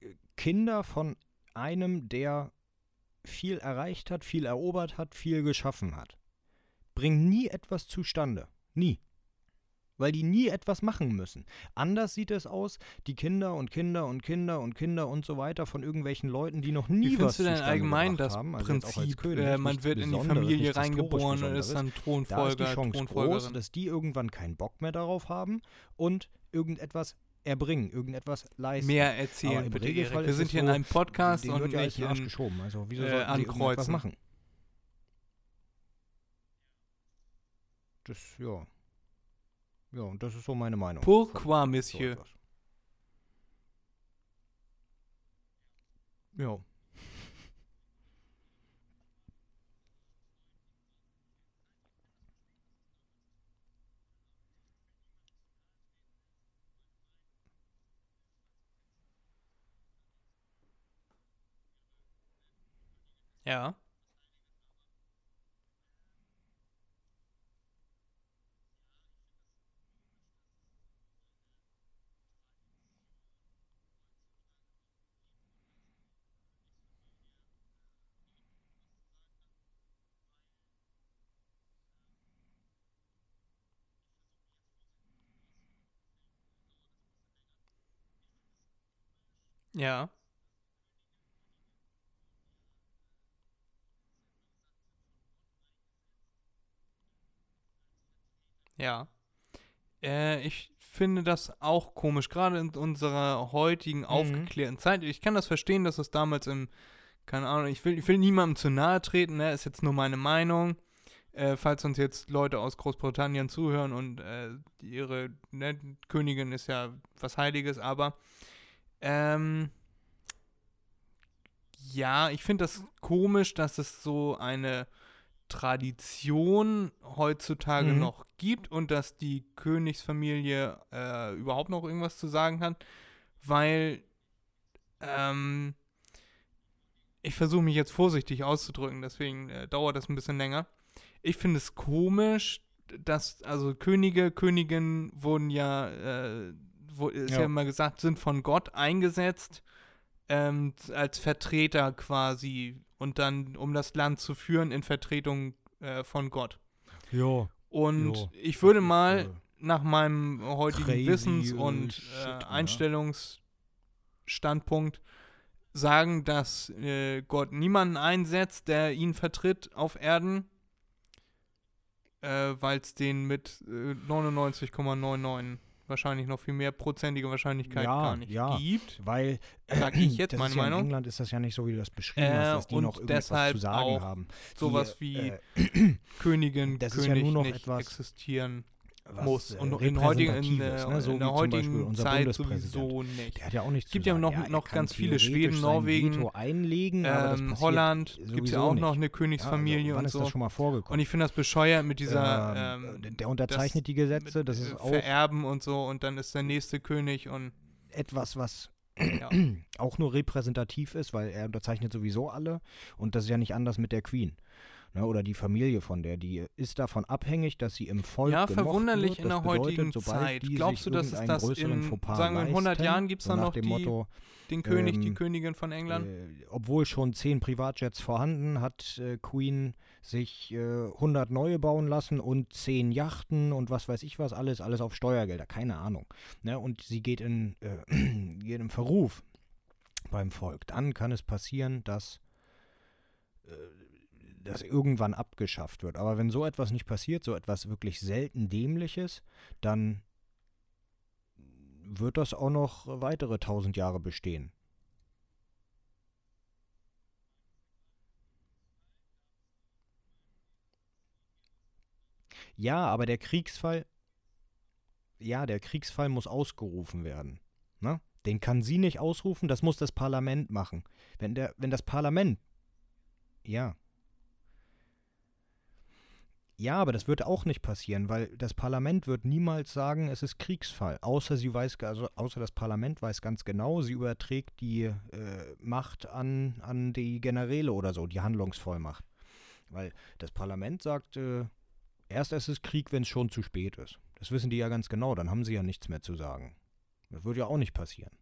äh, Kinder von einem, der viel erreicht hat, viel erobert hat, viel geschaffen hat, bringen nie etwas zustande. Nie. Weil die nie etwas machen müssen. Anders sieht es aus, die Kinder und Kinder und Kinder und Kinder und so weiter von irgendwelchen Leuten, die noch nie Wie was findest du denn allgemein das haben, also Prinzip, König, äh, man wird in die Familie reingeboren und ist dann Da ist die Thronfolger, Chance groß, dass die irgendwann keinen Bock mehr darauf haben und irgendetwas erbringen, irgendetwas leisten. Mehr erzählen, im bitte, Regelfall. Wir sind hier in so, einem Podcast und wird ja nicht in in, geschoben. Also wieso äh, sollten irgendetwas ankreuzen. machen? Das, ja. Ja, und das ist so meine Meinung. Pourquoi, von so Monsieur? etwas. Ja. Ja. Ja. Ja. Äh, ich finde das auch komisch, gerade in unserer heutigen aufgeklärten Zeit. Ich kann das verstehen, dass es damals im, keine Ahnung, ich will, ich will niemandem zu nahe treten, ne? ist jetzt nur meine Meinung. Äh, falls uns jetzt Leute aus Großbritannien zuhören und äh, ihre ne, Königin ist ja was Heiliges, aber ähm, ja, ich finde das komisch, dass es so eine Tradition heutzutage Mhm. noch gibt und dass die Königsfamilie äh, überhaupt noch irgendwas zu sagen hat, weil ähm, ich versuche mich jetzt vorsichtig auszudrücken, deswegen äh, dauert das ein bisschen länger. Ich finde es komisch, dass, also Könige, Königinnen wurden ja, äh, wo, ist ja. Ja. immer gesagt, sind von Gott eingesetzt ähm, als Vertreter quasi und dann, um das Land zu führen in Vertretung äh, von Gott. Ja. Und Ja, ich würde mal äh, nach meinem heutigen crazy, Wissens- und äh? Einstellungsstandpunkt sagen, dass äh, Gott niemanden einsetzt, der ihn vertritt auf Erden, äh, weil es den mit äh, 99,99 wahrscheinlich noch viel mehr prozentige Wahrscheinlichkeit Ja, gar nicht ja. gibt. Weil, Sag ich jetzt *clears throat* meine ja Meinung. In England ist das ja nicht so, wie du das beschrieben Äh, hast, dass die noch irgendwas zu sagen haben. Sowas die, wie äh, Königin, das ist ja König nur noch nicht etwas, existieren was, muss. äh, Und in, heutigen, in, Repräsentatives, äh, ne? so in der heutigen unser Zeit sowieso nicht. Der hat ja auch nichts Es gibt ja noch- er noch ganz viele Schweden, Norwegen, einlegen, Ähm, Holland gibt es ja auch nicht. noch eine Ja, Königsfamilie also, wann und ist so. das schon mal vorgekommen? Und ich finde das bescheuert mit dieser ähm, ähm, der unterzeichnet die Gesetze, das ist auch Vererben und so und dann ist der nächste König und etwas, was ja. *clears throat* auch nur repräsentativ ist, weil er unterzeichnet sowieso alle und das ist ja nicht anders mit der Queen. Ne, oder die Familie von der, die ist davon abhängig, dass sie im Volk Ja, verwunderlich wird. in der heutigen bedeutet, sobald Zeit. Die Glaubst du, dass es das in, Fauxpas sagen wir, in 100 leisten, Jahren gibt es dann noch dem die, Motto, den König, die ähm, Königin von England? äh, obwohl schon zehn Privatjets vorhanden, hat äh, Queen sich äh, 100 neue bauen lassen und zehn Yachten und was weiß ich was, alles, alles auf Steuergelder, keine Ahnung. Ne? Und sie geht in, äh, *clears throat* geht in Verruf beim Volk. Dann kann es passieren, dass äh, das irgendwann abgeschafft wird. Aber wenn so etwas nicht passiert, so etwas wirklich selten dämliches, dann wird das auch noch weitere tausend Jahre bestehen. Ja, aber der Kriegsfall, ja, der Kriegsfall muss ausgerufen werden. Ne? Den kann sie nicht ausrufen, das muss das Parlament machen. Wenn, der, wenn das Parlament, ja. Ja, aber das wird auch nicht passieren, weil das Parlament wird niemals sagen, es ist Kriegsfall. Außer sie weiß, also außer das Parlament weiß ganz genau, sie überträgt die äh, Macht an, an die Generäle oder so, die Handlungsvollmacht. Weil das Parlament sagt, äh, erst ist es Krieg, wenn es schon zu spät ist. Das wissen die ja ganz genau, dann haben sie ja nichts mehr zu sagen. Das würde ja auch nicht passieren.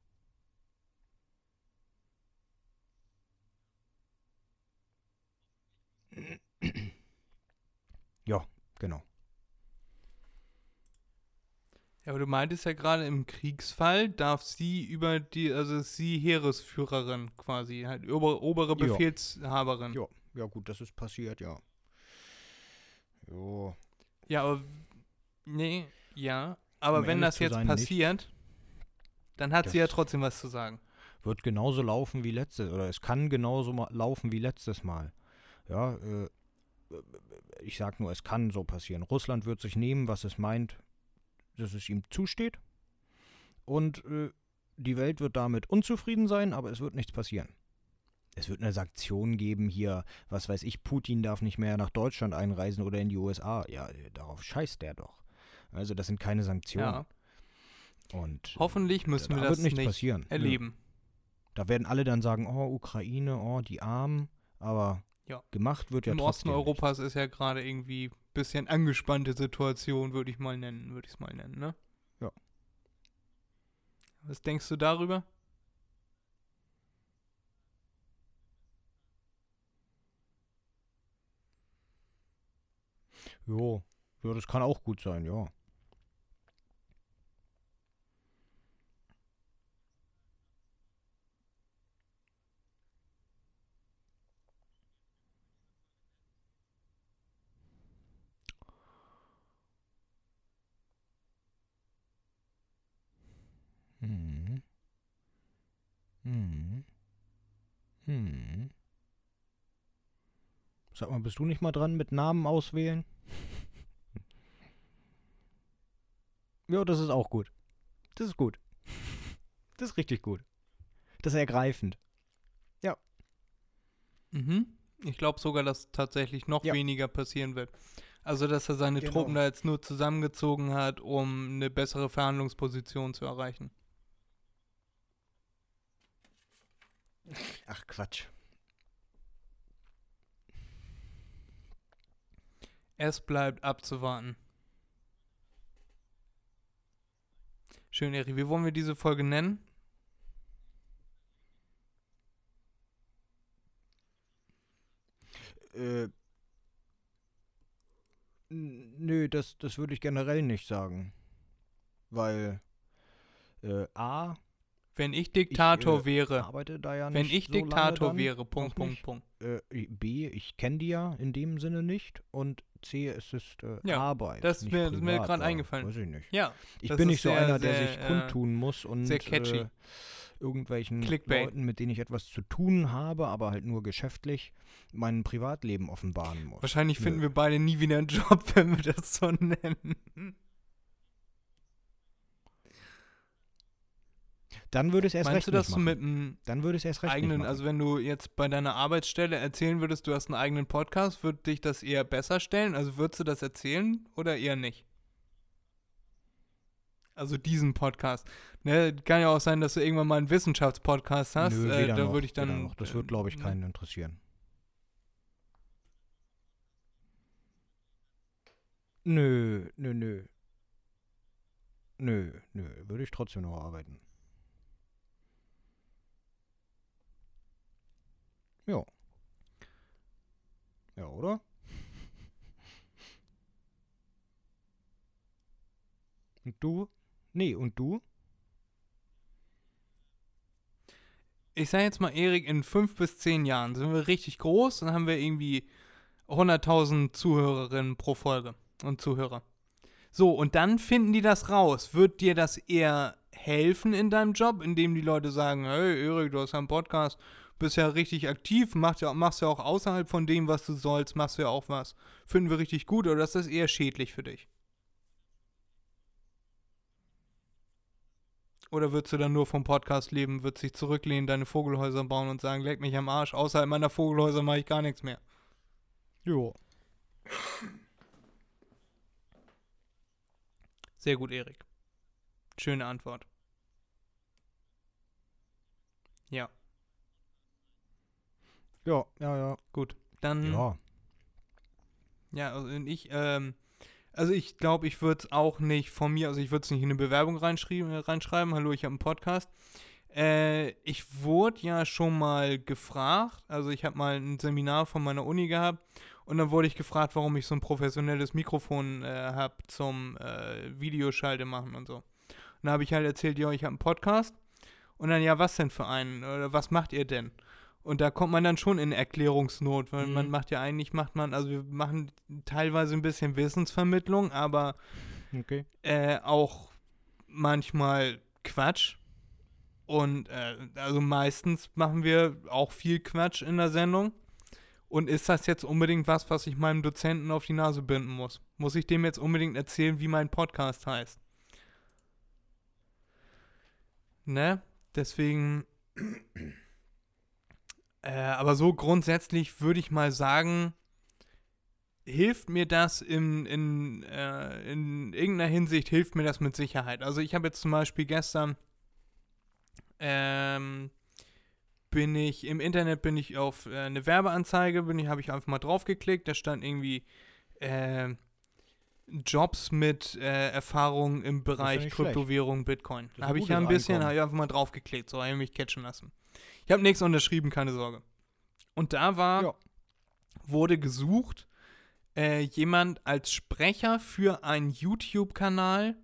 Genau. Ja, aber du meintest ja gerade, im Kriegsfall darf sie über die, also sie Heeresführerin quasi, halt ober, obere. Befehlshaberin. Ja, ja gut, das ist passiert, ja. Jo. Ja, aber nee, ja, aber Um wenn das jetzt sein, nicht. passiert, dann hat sie ja trotzdem was zu sagen. Wird genauso laufen wie letztes, oder es kann genauso laufen wie letztes Mal. Ja, äh, ich sag nur, es kann so passieren. Russland wird sich nehmen, was es meint, dass es ihm zusteht. Und äh, die Welt wird damit unzufrieden sein, aber es wird nichts passieren. Es wird eine Sanktion geben hier, was weiß ich, Putin darf nicht mehr nach Deutschland einreisen oder in die USA. Ja, äh, darauf scheißt der doch. Also das sind keine Sanktionen. Ja. Und äh, Hoffentlich müssen da wir das nicht passieren. Erleben. Da werden alle dann sagen, oh, Ukraine, oh, die Armen. Aber Ja. gemacht wird ja Im Osten Europas ist ja gerade irgendwie ein bisschen angespannte Situation, würde ich mal nennen, würde ich es mal nennen, ne? Ja. Was denkst du darüber? Jo, ja, das kann auch gut sein, ja. Mal, bist du nicht mal dran mit Namen auswählen? *laughs* ja, das ist auch gut. Das ist gut. Das ist richtig gut. Das ist ergreifend. Mhm. Ich glaube sogar, dass tatsächlich noch Ja. weniger passieren wird. Also, dass er seine Genau. Truppen da jetzt nur zusammengezogen hat, um eine bessere Verhandlungsposition zu erreichen. Ach Quatsch. Es bleibt abzuwarten. Schön, Eri. Wie wollen wir diese Folge nennen? Äh. Nö, das, das würde ich generell nicht sagen. Weil äh, A, Wenn ich Diktator äh, wäre. arbeite da ja Wenn nicht ich so Diktator wäre. Punkt, Punkt. Punkt. Äh, B, ich kenne die ja in dem Sinne nicht. Und C, es ist äh, Ja, Arbeit. das ist mir- mir ja, eingefallen. Weiß ich nicht. Ja, Ich bin nicht so sehr, einer, der sehr, sich äh, kundtun muss und. Äh, irgendwelchen Clickbait. Leuten, mit denen ich etwas zu tun habe, aber halt nur geschäftlich, mein Privatleben offenbaren muss. wahrscheinlich Nö. finden wir beide nie wieder einen Job, *laughs* wenn wir das so nennen. Dann würde es erst Meinst recht du, dass du mit einem Dann würde es erst recht eigenen, also wenn du jetzt bei deiner Arbeitsstelle erzählen würdest, du hast einen eigenen Podcast, würde dich das eher besser stellen? Also würdest du das erzählen oder eher nicht? Also diesen Podcast. Ne, kann ja auch sein, dass du irgendwann mal einen Wissenschaftspodcast hast. Nö, äh, da würde ich dann. noch. Das wird, glaube ich, äh, keinen interessieren. Nö, nö, nö. Nö, nö, würde ich trotzdem noch arbeiten. Ja. Ja, oder? Und du? Nee, und du? Ich sage jetzt mal, Erik, in fünf bis zehn Jahren sind wir richtig groß und haben wir irgendwie 100.000 Zuhörerinnen pro Folge und Zuhörer. So, und dann finden die das raus. Wird dir das eher helfen in deinem Job, indem die Leute sagen, hey Erik, du hast einen Podcast, bist ja richtig aktiv, machst ja, machst ja auch außerhalb von dem, was du sollst, machst du ja auch was. Finden wir richtig gut oder ist das eher schädlich für dich? Oder würdest du dann nur vom Podcast leben, würdest dich zurücklehnen, deine Vogelhäuser bauen und sagen, leck mich am Arsch, außerhalb meiner Vogelhäuser mache ich gar nichts mehr? Jo. Sehr gut, Erik. Schöne Antwort. Ja, Ja, ja, ja. gut. Dann, ja, Ja. also ich, ähm, also ich glaube, ich würde es auch nicht von mir, also ich würde es nicht in eine Bewerbung reinschreiben, reinschreiben. Hallo, ich habe einen Podcast. Äh, ich wurde ja schon mal gefragt, also ich habe mal ein Seminar von meiner Uni gehabt und dann wurde ich gefragt, warum ich so ein professionelles Mikrofon äh, habe zum äh, Videoschalte machen und so. Und dann habe ich halt erzählt, ja, ich habe einen Podcast. Und dann, ja, was denn für einen? Oder was macht ihr denn? Und da kommt man dann schon in Erklärungsnot, weil Mhm. man macht ja eigentlich, macht man, also wir machen teilweise ein bisschen Wissensvermittlung, aber Okay. äh, auch manchmal Quatsch. Und äh, also meistens machen wir auch viel Quatsch in der Sendung. Und ist das jetzt unbedingt was, was ich meinem Dozenten auf die Nase binden muss? Muss ich dem jetzt unbedingt erzählen, wie mein Podcast heißt? Ne? Deswegen. Äh, aber so grundsätzlich würde ich mal sagen, hilft mir das in, in, äh, in irgendeiner Hinsicht, hilft mir das mit Sicherheit. Also ich habe jetzt zum Beispiel gestern, ähm, bin ich, im Internet bin ich auf äh, eine Werbeanzeige, bin ich, habe ich einfach mal draufgeklickt, da stand irgendwie, äh, Jobs mit äh, Erfahrung im Bereich Kryptowährung, Bitcoin. ist Da habe ich ja ein bisschen, habe ich einfach mal draufgeklickt, so habe ich mich catchen lassen. Ich habe nichts unterschrieben, keine Sorge. Und da war, Ja. wurde gesucht, äh, jemand als Sprecher für einen YouTube-Kanal,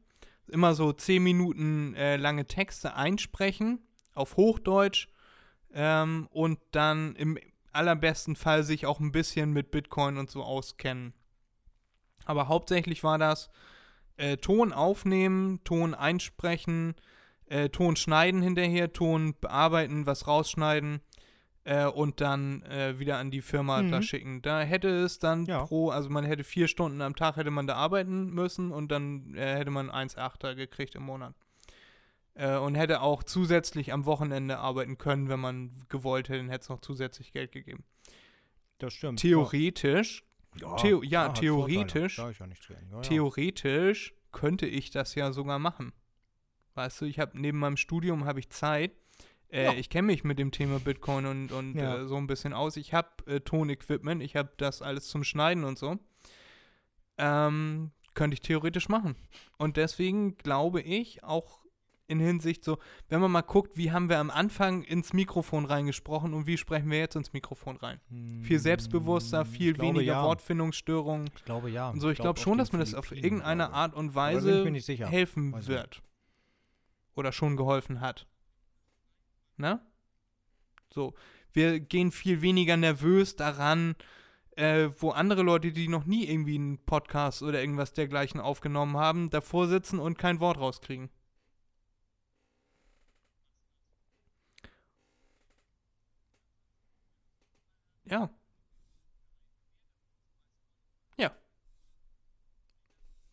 immer so 10 Minuten äh, lange Texte einsprechen, auf Hochdeutsch, ähm, und dann im allerbesten Fall sich auch ein bisschen mit Bitcoin und so auskennen. Aber hauptsächlich war das äh, Ton aufnehmen, Ton einsprechen, äh, Ton schneiden hinterher, Ton bearbeiten, was rausschneiden äh, und dann äh, wieder an die Firma da Mhm. schicken. Da hätte es dann Ja. pro, also man hätte vier Stunden am Tag hätte man da arbeiten müssen und dann äh, hätte man 1,8er gekriegt im Monat. Äh, und hätte auch zusätzlich am Wochenende arbeiten können, wenn man gewollt hätte, dann hätte es noch zusätzlich Geld gegeben. Das stimmt. Theoretisch Ja, Theo- ja, hat theoretisch- Vorteile. Da ja. Ja, ja. Theoretisch könnte ich das ja sogar machen. Weißt du, ich habe neben meinem Studium habe ich Zeit. Äh, Ja. Ich kenne mich mit dem Thema Bitcoin und, und Ja. äh, so ein bisschen aus. Ich habe äh, Tonequipment, ich habe das alles zum Schneiden und so. Ähm, könnte ich theoretisch machen. Und deswegen glaube ich auch in Hinsicht so, wenn man mal guckt, wie haben wir am Anfang ins Mikrofon reingesprochen und wie sprechen wir jetzt ins Mikrofon rein. Viel selbstbewusster, Hm, viel ich glaube, weniger ja. Wortfindungsstörungen. Ich glaube ja. Und so, ich glaube auf schon, dass mir das auf irgendeine ich. Art und ich Weise helfen ich wird. Oder schon geholfen hat. Ne? So, wir gehen viel weniger nervös daran, äh, wo andere Leute, die noch nie irgendwie einen Podcast oder irgendwas dergleichen aufgenommen haben, davor sitzen und kein Wort rauskriegen. Ja. Ja.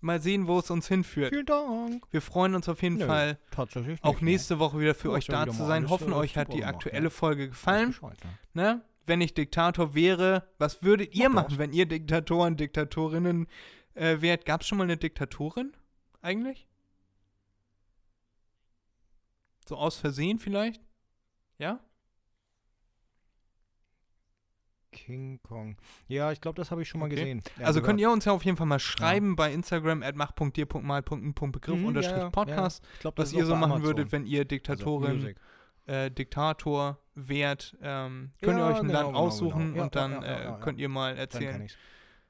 Mal sehen, wo es uns hinführt. Vielen Dank. Wir freuen uns auf jeden Nö, Fall, auch nächste Woche wieder für Du euch ja da zu sein. Hoffen, euch hat die gemacht, aktuelle ja. Folge ne? gefallen. Ne? Ne? Wenn ich Diktator wäre, was würdet ihr Mach das. machen, wenn ihr Diktatoren, Diktatorinnen äh, wärt? Gab es schon mal eine Diktatorin eigentlich? So aus Versehen vielleicht? Ja? King Kong. Ja, ich glaube, das habe ich schon mal Okay. gesehen. Ja, also sogar- könnt ihr uns ja auf jeden Fall mal schreiben bei Instagram at mach.dir.mal.begriff Mhm, ja, unterstrich ja, Podcast, Ich glaub, was ihr so machen Amazon. würdet, wenn ihr Also Diktatorin, Music. äh, Diktator wärt. Ähm, könnt ihr Ja, euch ein genau, Land genau, aussuchen genau. Ja, und dann ja, ja, äh, ja, ja. könnt ihr mal erzählen.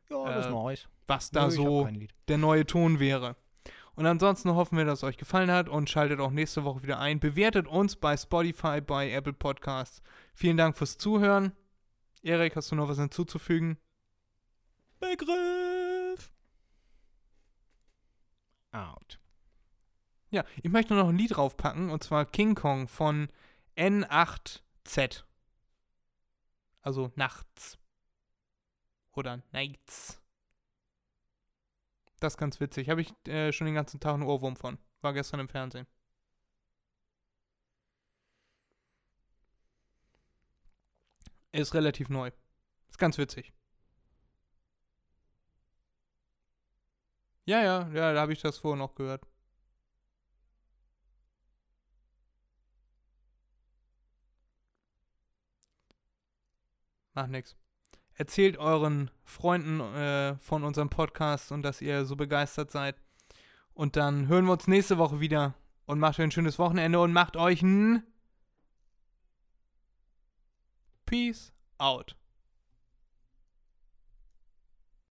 Ja, äh, nice. was da Nö, so der neue Ton wäre. Und ansonsten hoffen wir, dass es euch gefallen hat und schaltet auch nächste Woche wieder ein. Bewertet uns bei Spotify, bei Apple Podcasts. Vielen Dank fürs Zuhören. Erik, hast du noch was hinzuzufügen? Begriff. Out. Ja, ich möchte noch ein Lied draufpacken und zwar King Kong von N8Z. Also nachts. Oder nights. Das ist ganz witzig. Habe ich äh, schon den ganzen Tag einen Ohrwurm von. War gestern im Fernsehen. Ist relativ neu. Ist ganz witzig. Ja, ja, ja, da habe ich das vorher noch gehört. Macht nix. Erzählt euren Freunden äh, von unserem Podcast und dass ihr so begeistert seid. Und dann hören wir uns nächste Woche wieder. Und macht euch ein schönes Wochenende und macht euch ein Peace out.